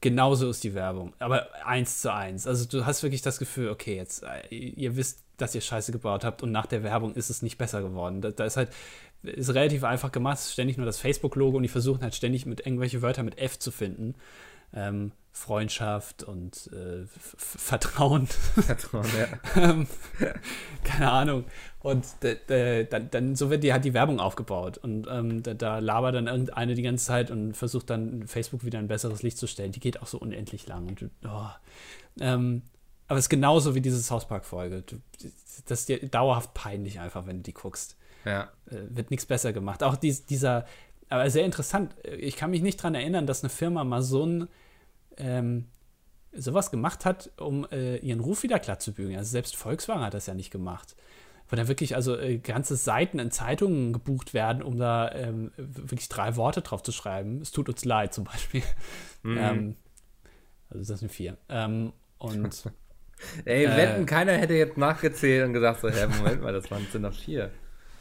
Speaker 2: Genauso ist die Werbung, aber eins zu eins. Also du hast wirklich das Gefühl, okay, jetzt, äh, ihr wisst, dass ihr Scheiße gebaut habt und nach der Werbung ist es nicht besser geworden. Da, da ist halt, ist relativ einfach gemacht, ständig nur das Facebook-Logo und die versuchen halt ständig mit irgendwelche Wörter mit F zu finden. Ähm, Freundschaft und äh, Vertrauen.
Speaker 1: Vertrauen, ja. [LAUGHS]
Speaker 2: Ähm, keine Ahnung. Und dann, dann, so wird die halt die Werbung aufgebaut. Und ähm, da, da labert dann irgendeine die ganze Zeit und versucht dann Facebook wieder ein besseres Licht zu stellen. Die geht auch so unendlich lang. Und, oh. ähm, aber es ist genauso wie diese South Park-Folge. Das ist dir dauerhaft peinlich einfach, wenn du die guckst.
Speaker 1: Ja.
Speaker 2: Äh, wird nichts besser gemacht. Auch dies, dieser, aber sehr interessant. Ich kann mich nicht daran erinnern, dass eine Firma mal so ein ähm, sowas gemacht hat, um äh, ihren Ruf wieder glatt zu bügeln. Also selbst Volkswagen hat das ja nicht gemacht wo dann wirklich also äh, ganze Seiten in Zeitungen gebucht werden, um da ähm, wirklich drei Worte drauf zu schreiben. Es tut uns leid zum Beispiel. [LAUGHS] Mhm. Ähm, also das sind vier. Ähm, und [LAUGHS]
Speaker 1: Ey, äh, wetten, keiner hätte jetzt nachgezählt und gesagt so, hä, Moment mal, das waren, sind noch vier.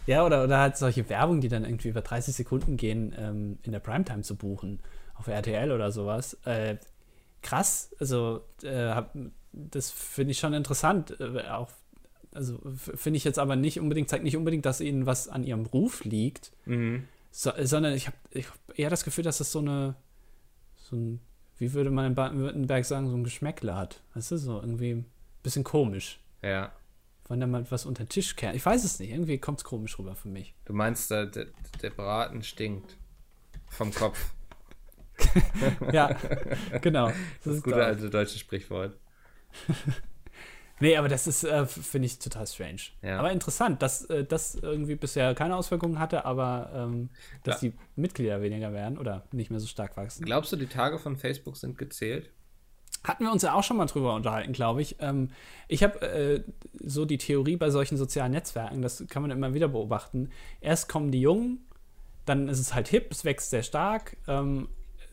Speaker 2: Ja, oder, oder halt solche Werbung, die dann irgendwie über 30 Sekunden gehen, ähm, in der Primetime zu buchen, auf RTL oder sowas. Äh, krass, also äh, das finde ich schon interessant, äh, auch also finde ich jetzt aber nicht unbedingt, zeigt nicht unbedingt, dass ihnen was an ihrem Ruf liegt, mhm. so, sondern ich habe ich hab eher das Gefühl, dass das so eine, so ein, wie würde man in Baden-Württemberg sagen, so ein Geschmäckle hat. Weißt du, so irgendwie ein bisschen komisch.
Speaker 1: Ja.
Speaker 2: Wenn da mal was unter den Tisch kehrt. Ich weiß es nicht, irgendwie kommt es komisch rüber für mich.
Speaker 1: Du meinst, der, der, der Braten stinkt vom Kopf. [LAUGHS]
Speaker 2: ja, genau.
Speaker 1: Das, das ist gute alte deutsche Sprichwort. [LAUGHS]
Speaker 2: Nee, aber das ist, äh, finde ich, total strange. Ja. Aber interessant, dass äh, das irgendwie bisher keine Auswirkungen hatte, aber ähm, dass ja. die Mitglieder weniger werden oder nicht mehr so stark wachsen.
Speaker 1: Glaubst du, die Tage von Facebook sind gezählt?
Speaker 2: Hatten wir uns ja auch schon mal drüber unterhalten, glaube ich. Ähm, ich habe äh, so die Theorie bei solchen sozialen Netzwerken, das kann man immer wieder beobachten. Erst kommen die Jungen, dann ist es halt hip, es wächst sehr stark. Ähm,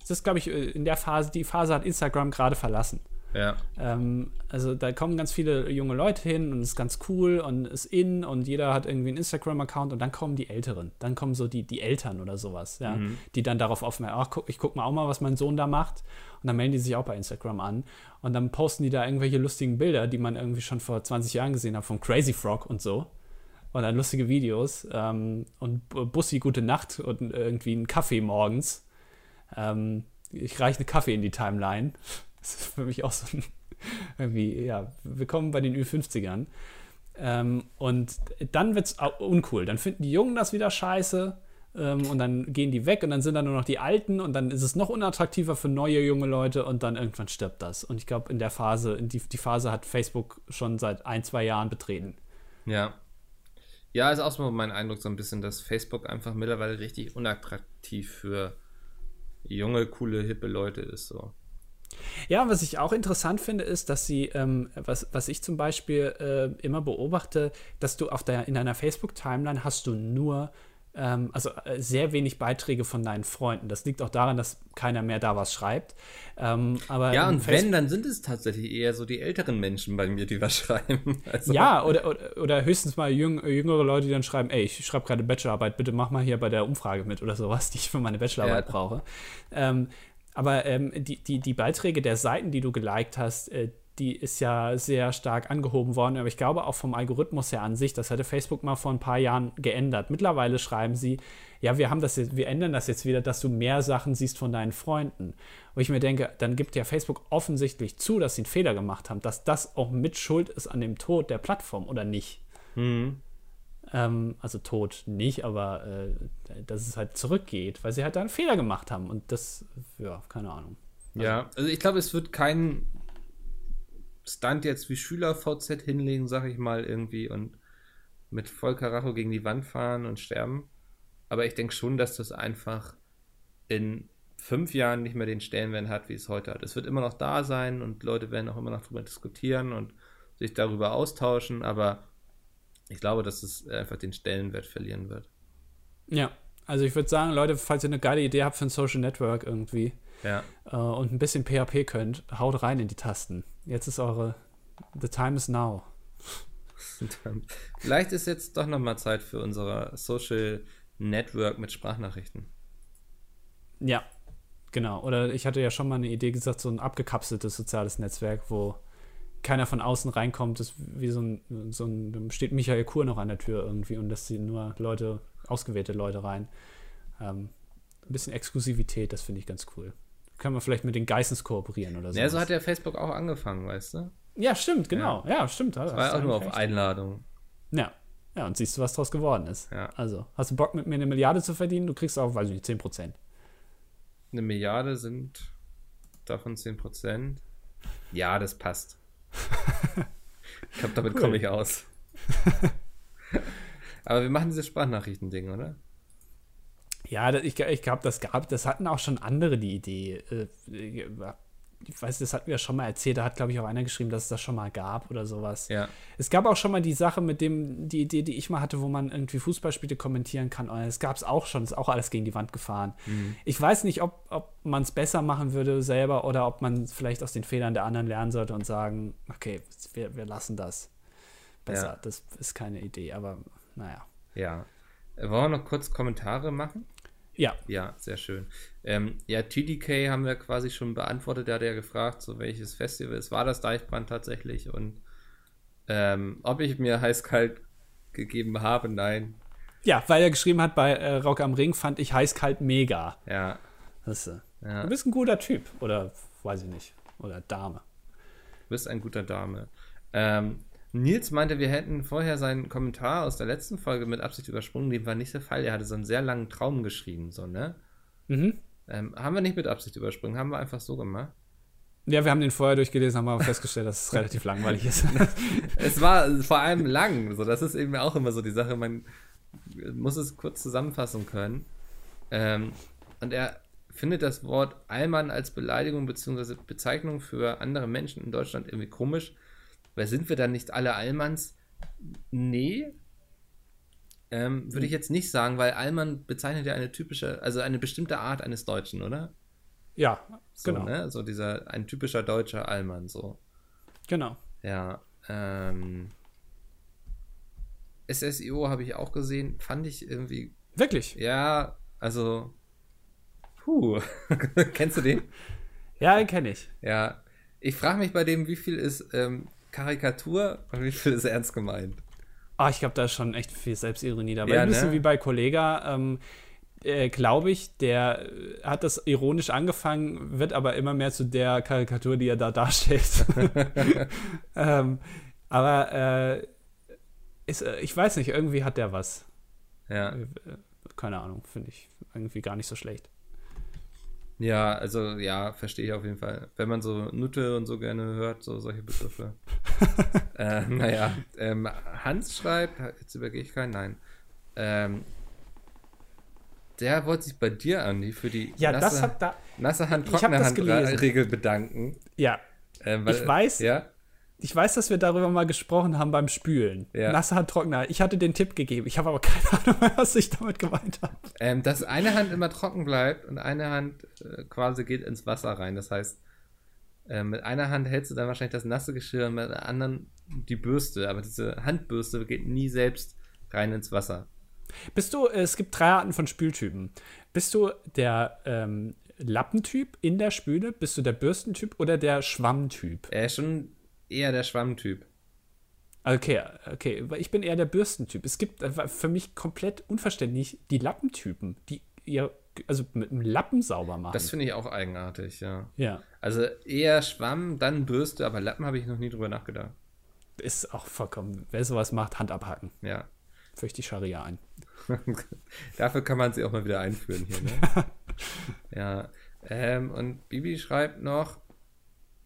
Speaker 2: das ist, glaube ich, äh, in der Phase, die Phase hat Instagram gerade verlassen.
Speaker 1: Ja.
Speaker 2: Ähm, also da kommen ganz viele junge Leute hin und es ist ganz cool und ist in und jeder hat irgendwie einen Instagram-Account und dann kommen die Älteren. Dann kommen so die, die Eltern oder sowas, ja, mhm. die dann darauf aufmerken, ach, guck, ich guck mal auch mal, was mein Sohn da macht. Und dann melden die sich auch bei Instagram an. Und dann posten die da irgendwelche lustigen Bilder, die man irgendwie schon vor 20 Jahren gesehen hat, vom Crazy Frog und so. Und dann lustige Videos ähm, und Bussi gute Nacht und irgendwie einen Kaffee morgens. Ähm, ich reiche einen Kaffee in die Timeline. Das ist für mich auch so ein, irgendwie, ja, willkommen bei den Ü50ern. Ähm, und dann wird es uncool. Dann finden die Jungen das wieder scheiße ähm, und dann gehen die weg und dann sind da nur noch die Alten und dann ist es noch unattraktiver für neue junge Leute und dann irgendwann stirbt das. Und ich glaube, in der Phase, in die, die Phase hat Facebook schon seit ein, zwei Jahren betreten.
Speaker 1: Ja. Ja, ist auch so mein Eindruck so ein bisschen, dass Facebook einfach mittlerweile richtig unattraktiv für junge, coole, hippe Leute ist so.
Speaker 2: Ja, was ich auch interessant finde, ist, dass sie, ähm, was, was ich zum Beispiel äh, immer beobachte, dass du auf der, in deiner Facebook-Timeline hast du nur ähm, also äh, sehr wenig Beiträge von deinen Freunden. Das liegt auch daran, dass keiner mehr da was schreibt. Ähm, aber
Speaker 1: ja, und wenn, dann sind es tatsächlich eher so die älteren Menschen bei mir, die was [LAUGHS] schreiben.
Speaker 2: Also. Ja, oder, oder, oder, höchstens mal jüng, jüngere Leute, die dann schreiben, ey, ich schreibe gerade Bachelorarbeit, bitte mach mal hier bei der Umfrage mit oder sowas, die ich für meine Bachelorarbeit ja. brauche. Ähm, aber ähm, die, die, die Beiträge der Seiten, die du geliked hast, äh, die ist ja sehr stark angehoben worden. Aber ich glaube auch vom Algorithmus her an sich, das hatte Facebook mal vor ein paar Jahren geändert. Mittlerweile schreiben sie, ja, wir haben das jetzt, wir ändern das jetzt wieder, dass du mehr Sachen siehst von deinen Freunden. Wo ich mir denke, dann gibt ja Facebook offensichtlich zu, dass sie einen Fehler gemacht haben, dass das auch mit Schuld ist an dem Tod der Plattform oder nicht. Mhm. Ähm, also tot nicht, aber äh, dass es halt zurückgeht, weil sie halt da einen Fehler gemacht haben. Und das, ja, keine Ahnung.
Speaker 1: Also, ja, also ich glaube, es wird kein Stunt jetzt wie Schüler VZ hinlegen, sag ich mal, irgendwie und mit Vollkaracho gegen die Wand fahren und sterben. Aber ich denke schon, dass das einfach in fünf Jahren nicht mehr den Stellenwert hat, wie es heute hat. Es wird immer noch da sein und Leute werden auch immer noch darüber diskutieren und sich darüber austauschen, aber ich glaube, dass es einfach den Stellenwert verlieren wird.
Speaker 2: Ja, also ich würde sagen, Leute, falls ihr eine geile Idee habt für ein Social Network irgendwie
Speaker 1: ja.
Speaker 2: äh, und ein bisschen PHP könnt, haut rein in die Tasten. Jetzt ist eure The time is now. [LAUGHS]
Speaker 1: Vielleicht ist jetzt doch noch mal Zeit für unser Social Network mit Sprachnachrichten.
Speaker 2: Ja, genau. Oder ich hatte ja schon mal eine Idee gesagt, so ein abgekapseltes soziales Netzwerk, wo keiner von außen reinkommt, ist wie so ein, so ein, steht Michael Kur noch an der Tür irgendwie und lässt sie nur Leute, ausgewählte Leute rein. Ähm, ein bisschen Exklusivität, das finde ich ganz cool. Kann man vielleicht mit den Geissens kooperieren oder so.
Speaker 1: Ja, so hat ja Facebook auch angefangen, weißt du?
Speaker 2: Ja, stimmt, genau. Ja, ja stimmt.
Speaker 1: Das war ja auch nur auf recht. Einladung.
Speaker 2: Ja. Ja, und siehst du, was daraus geworden ist.
Speaker 1: Ja.
Speaker 2: Also, hast du Bock, mit mir eine Milliarde zu verdienen? Du kriegst auch, weiß ich nicht, 10%
Speaker 1: Eine Milliarde sind davon 10% Ja, das passt [LAUGHS] ich glaube, damit cool. komme ich aus. [LAUGHS] Aber wir machen dieses Sprachnachrichten-Ding, oder?
Speaker 2: Ja, ich, ich glaube, das gab, das hatten auch schon andere die Idee. Äh, ich weiß, das hatten wir ja schon mal erzählt, da hat, glaube ich, auch einer geschrieben, dass es das schon mal gab oder sowas.
Speaker 1: Ja.
Speaker 2: Es gab auch schon mal die Sache mit dem, die Idee, die ich mal hatte, wo man irgendwie Fußballspiele kommentieren kann. Das gab es auch schon, ist auch alles gegen die Wand gefahren. Mhm. Ich weiß nicht, ob, ob man es besser machen würde selber oder ob man vielleicht aus den Fehlern der anderen lernen sollte und sagen, okay, wir, wir lassen das besser. Ja. Das ist keine Idee, aber naja.
Speaker 1: Ja. Wollen wir noch kurz Kommentare machen?
Speaker 2: Ja.
Speaker 1: Ja, sehr schön. Ähm, ja, TDK haben wir quasi schon beantwortet. Der hat ja gefragt, so welches Festival es war, das Deichbrand tatsächlich. Und ähm, ob ich mir heiß-kalt gegeben habe, nein.
Speaker 2: Ja, weil er geschrieben hat, bei äh, Rock am Ring fand ich heiß-kalt mega.
Speaker 1: Ja.
Speaker 2: Das, äh, ja. Du bist ein guter Typ. Oder weiß ich nicht. Oder Dame.
Speaker 1: Du bist ein guter Dame. Ähm, Nils meinte, wir hätten vorher seinen Kommentar aus der letzten Folge mit Absicht übersprungen. Dem war nicht der Fall. Er hatte so einen sehr langen Traum geschrieben, so, ne?
Speaker 2: Mhm.
Speaker 1: Ähm, haben wir nicht mit Absicht übersprungen, haben wir einfach so gemacht.
Speaker 2: Ja, wir haben den vorher durchgelesen, haben aber festgestellt, dass es relativ langweilig ist. [LAUGHS]
Speaker 1: es war vor allem lang. So, das ist eben auch immer so die Sache. Man muss es kurz zusammenfassen können. Ähm, und er findet das Wort Allmann als Beleidigung bzw. Bezeichnung für andere Menschen in Deutschland irgendwie komisch weil sind wir dann nicht alle Allmanns? Nee. Ähm, Würde ich jetzt nicht sagen, weil Allmann bezeichnet ja eine typische, also eine bestimmte Art eines Deutschen, oder?
Speaker 2: Ja,
Speaker 1: so, genau. Ne? So dieser, ein typischer deutscher Allmann, so.
Speaker 2: Genau.
Speaker 1: Ja. Ähm, SSIO habe ich auch gesehen, fand ich irgendwie.
Speaker 2: Wirklich?
Speaker 1: Ja, also. Puh. [LAUGHS] Kennst du den?
Speaker 2: Ja, den kenne ich.
Speaker 1: Ja. Ich frage mich bei dem, wie viel ist ähm, Karikatur und wie viel ist ernst gemeint?
Speaker 2: Ah, ich glaube, da ist schon echt viel Selbstironie dabei. Ja, ein bisschen ne? wie bei Kollega. Ähm, äh, glaube ich, der hat das ironisch angefangen, wird aber immer mehr zu der Karikatur, die er da darstellt. [LAUGHS] [LAUGHS] ähm, aber äh, ist, äh, ich weiß nicht, irgendwie hat der was.
Speaker 1: Ja.
Speaker 2: Äh, keine Ahnung, finde ich irgendwie gar nicht so schlecht.
Speaker 1: Ja, also ja, verstehe ich auf jeden Fall. Wenn man so Nutte und so gerne hört, so solche Begriffe. [LAUGHS] äh, naja, ähm, Hans schreibt, jetzt übergehe ich keinen, nein. Ähm, der wollte sich bei dir, Andi, für die
Speaker 2: ja, nasse, das hat da,
Speaker 1: nasse Hand, trockene Hand-Regel bedanken.
Speaker 2: Ja.
Speaker 1: Ähm, weil,
Speaker 2: ich weiß,
Speaker 1: ja?
Speaker 2: Ich weiß, dass wir darüber mal gesprochen haben beim Spülen.
Speaker 1: Ja.
Speaker 2: Nasse Hand, trockene Ich hatte den Tipp gegeben. Ich habe aber [LAUGHS] keine Ahnung, was ich damit gemeint habe.
Speaker 1: Ähm, dass eine Hand immer trocken bleibt und eine Hand äh, quasi geht ins Wasser rein. Das heißt, äh, mit einer Hand hältst du dann wahrscheinlich das nasse Geschirr und mit der anderen die Bürste. Aber diese Handbürste geht nie selbst rein ins Wasser.
Speaker 2: Bist du, es gibt drei Arten von Spültypen. Bist du der ähm, Lappentyp in der Spüle? Bist du der Bürstentyp oder der Schwammtyp?
Speaker 1: Ist schon eher der Schwammtyp.
Speaker 2: Okay, okay, weil ich bin eher der Bürstentyp. Es gibt äh, für mich komplett unverständlich die Lappentypen, die ihr also mit einem Lappen sauber machen.
Speaker 1: Das finde ich auch eigenartig, ja.
Speaker 2: Ja.
Speaker 1: Also eher Schwamm, dann Bürste, aber Lappen habe ich noch nie drüber nachgedacht.
Speaker 2: Ist auch vollkommen, wer sowas macht, Hand abhaken.
Speaker 1: Ja.
Speaker 2: Führe ich die Scharia ein. [LAUGHS]
Speaker 1: Dafür kann man sie auch mal wieder einführen hier, ne? [LAUGHS] ja. Ähm, und Bibi schreibt noch,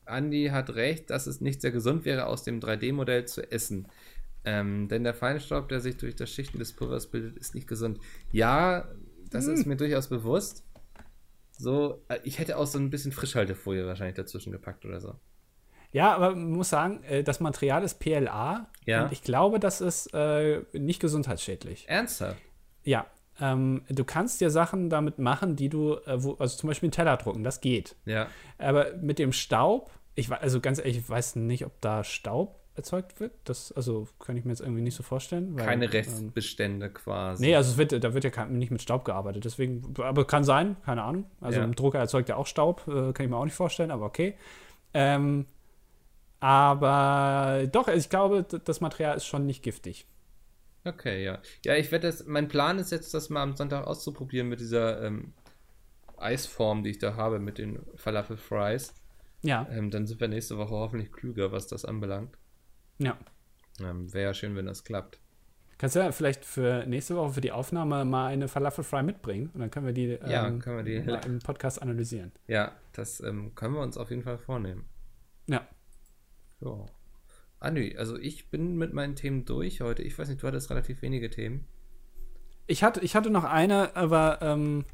Speaker 1: Andi hat recht, dass es nicht sehr gesund wäre, aus dem 3D-Modell zu essen. Ähm, denn der Feinstaub, der sich durch das Schichten des Pulvers bildet, ist nicht gesund. Ja, das hm. ist mir durchaus bewusst. So, äh, ich hätte auch so ein bisschen Frischhaltefolie wahrscheinlich dazwischen gepackt oder so.
Speaker 2: Ja, aber man muss sagen, äh, das Material ist PLA.
Speaker 1: Ja.
Speaker 2: Und ich glaube, das ist äh, nicht gesundheitsschädlich.
Speaker 1: Ernsthaft?
Speaker 2: Ja. Ähm, du kannst dir Sachen damit machen, die du, äh, wo, also zum Beispiel einen Teller drucken, das geht.
Speaker 1: Ja.
Speaker 2: Aber mit dem Staub, ich also ganz ehrlich, ich weiß nicht, ob da Staub erzeugt wird. Das, also kann ich mir jetzt irgendwie nicht so vorstellen. Weil,
Speaker 1: keine ähm, Restbestände ähm, quasi.
Speaker 2: Nee, also wird, da wird ja nicht mit Staub gearbeitet. Deswegen, aber kann sein, keine Ahnung. Also ja. ein Drucker erzeugt ja auch Staub, äh, kann ich mir auch nicht vorstellen, aber okay. Ähm, aber doch, ich glaube, das Material ist schon nicht giftig.
Speaker 1: Okay, ja. Ja, ich werde das, mein Plan ist jetzt, das mal am Sonntag auszuprobieren mit dieser ähm, Eisform, die ich da habe, mit den Falafel Fries.
Speaker 2: Ja.
Speaker 1: Ähm, dann sind wir nächste Woche hoffentlich klüger, was das anbelangt.
Speaker 2: Ja.
Speaker 1: Ähm, Wäre ja schön, wenn das klappt.
Speaker 2: Kannst du ja vielleicht für nächste Woche für die Aufnahme mal eine Falafel Fry mitbringen und dann können wir die,
Speaker 1: ja, ähm, können wir die [LAUGHS]
Speaker 2: im Podcast analysieren.
Speaker 1: Ja, das ähm, können wir uns auf jeden Fall vornehmen.
Speaker 2: Ja.
Speaker 1: So. Andi, also ich bin mit meinen Themen durch heute. Ich weiß nicht, du hattest relativ wenige Themen.
Speaker 2: Ich hatte, ich hatte noch eine, aber ähm,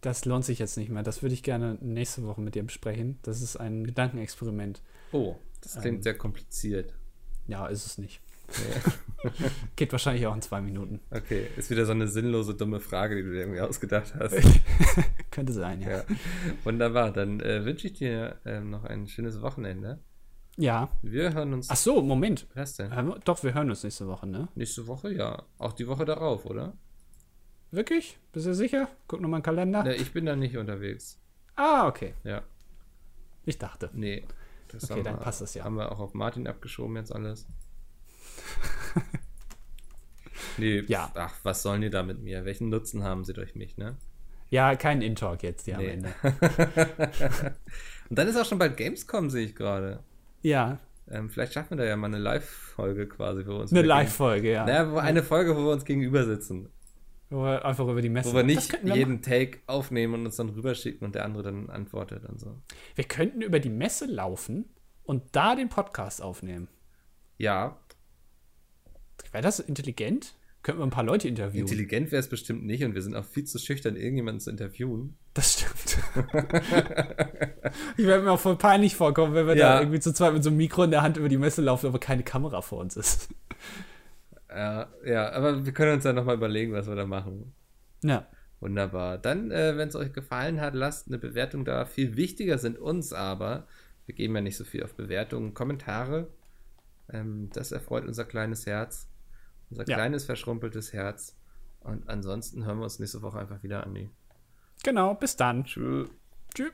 Speaker 2: das lohnt sich jetzt nicht mehr. Das würde ich gerne nächste Woche mit dir besprechen. Das ist ein Gedankenexperiment.
Speaker 1: Oh, das klingt ähm, sehr kompliziert.
Speaker 2: Ja, ist es nicht. Nee. [LAUGHS] Geht wahrscheinlich auch in zwei Minuten.
Speaker 1: Okay, ist wieder so eine sinnlose, dumme Frage, die du dir irgendwie ausgedacht hast. [LAUGHS]
Speaker 2: Könnte sein, ja. ja.
Speaker 1: Wunderbar, dann äh, wünsche ich dir äh, noch ein schönes Wochenende.
Speaker 2: Ja.
Speaker 1: Wir hören uns.
Speaker 2: Ach so, Moment.
Speaker 1: Was denn?
Speaker 2: Doch, wir hören uns nächste Woche, ne?
Speaker 1: Nächste Woche, ja. Auch die Woche darauf, oder?
Speaker 2: Wirklich? Bist du sicher? Guck nochmal einen Kalender.
Speaker 1: Ne, ich bin da nicht unterwegs.
Speaker 2: Ah, okay.
Speaker 1: Ja.
Speaker 2: Ich dachte.
Speaker 1: Nee.
Speaker 2: okay, dann wir, passt das ja.
Speaker 1: Haben wir auch auf Martin abgeschoben jetzt alles. [LAUGHS] nee, ja. ach, was sollen die da mit mir? Welchen Nutzen haben sie durch mich, ne?
Speaker 2: Ja, kein In-Talk jetzt hier nee. am Ende. [LAUGHS]
Speaker 1: Und dann ist auch schon bald Gamescom, sehe ich gerade.
Speaker 2: Ja.
Speaker 1: Ähm, vielleicht schaffen wir da ja mal eine Live-Folge quasi für uns.
Speaker 2: Eine Live-Folge, ja.
Speaker 1: Naja, eine Folge, wo wir uns gegenüber sitzen.
Speaker 2: Wo wir einfach über die Messe.
Speaker 1: Wo wir nicht wir jeden machen. Take aufnehmen und uns dann rüberschicken und der andere dann antwortet und so.
Speaker 2: Wir könnten über die Messe laufen und da den Podcast aufnehmen.
Speaker 1: Ja.
Speaker 2: Wäre das intelligent? Könnten wir ein paar Leute interviewen.
Speaker 1: Intelligent wäre es bestimmt nicht und wir sind auch viel zu schüchtern, irgendjemanden zu interviewen.
Speaker 2: Das stimmt. [LAUGHS] ich werde mir auch voll peinlich vorkommen, wenn wir ja. da irgendwie zu zweit mit so einem Mikro in der Hand über die Messe laufen, aber keine Kamera vor uns ist.
Speaker 1: Ja, ja aber wir können uns ja nochmal überlegen, was wir da machen.
Speaker 2: Ja.
Speaker 1: Wunderbar. Dann, äh, wenn es euch gefallen hat, lasst eine Bewertung da. Viel wichtiger sind uns aber, wir geben ja nicht so viel auf Bewertungen, Kommentare. Ähm, das erfreut unser kleines Herz. Unser ja. kleines, verschrumpeltes Herz. Und ansonsten hören wir uns nächste Woche einfach wieder, Andi.
Speaker 2: Genau, bis dann.
Speaker 1: Tschüss.
Speaker 2: Tschüss.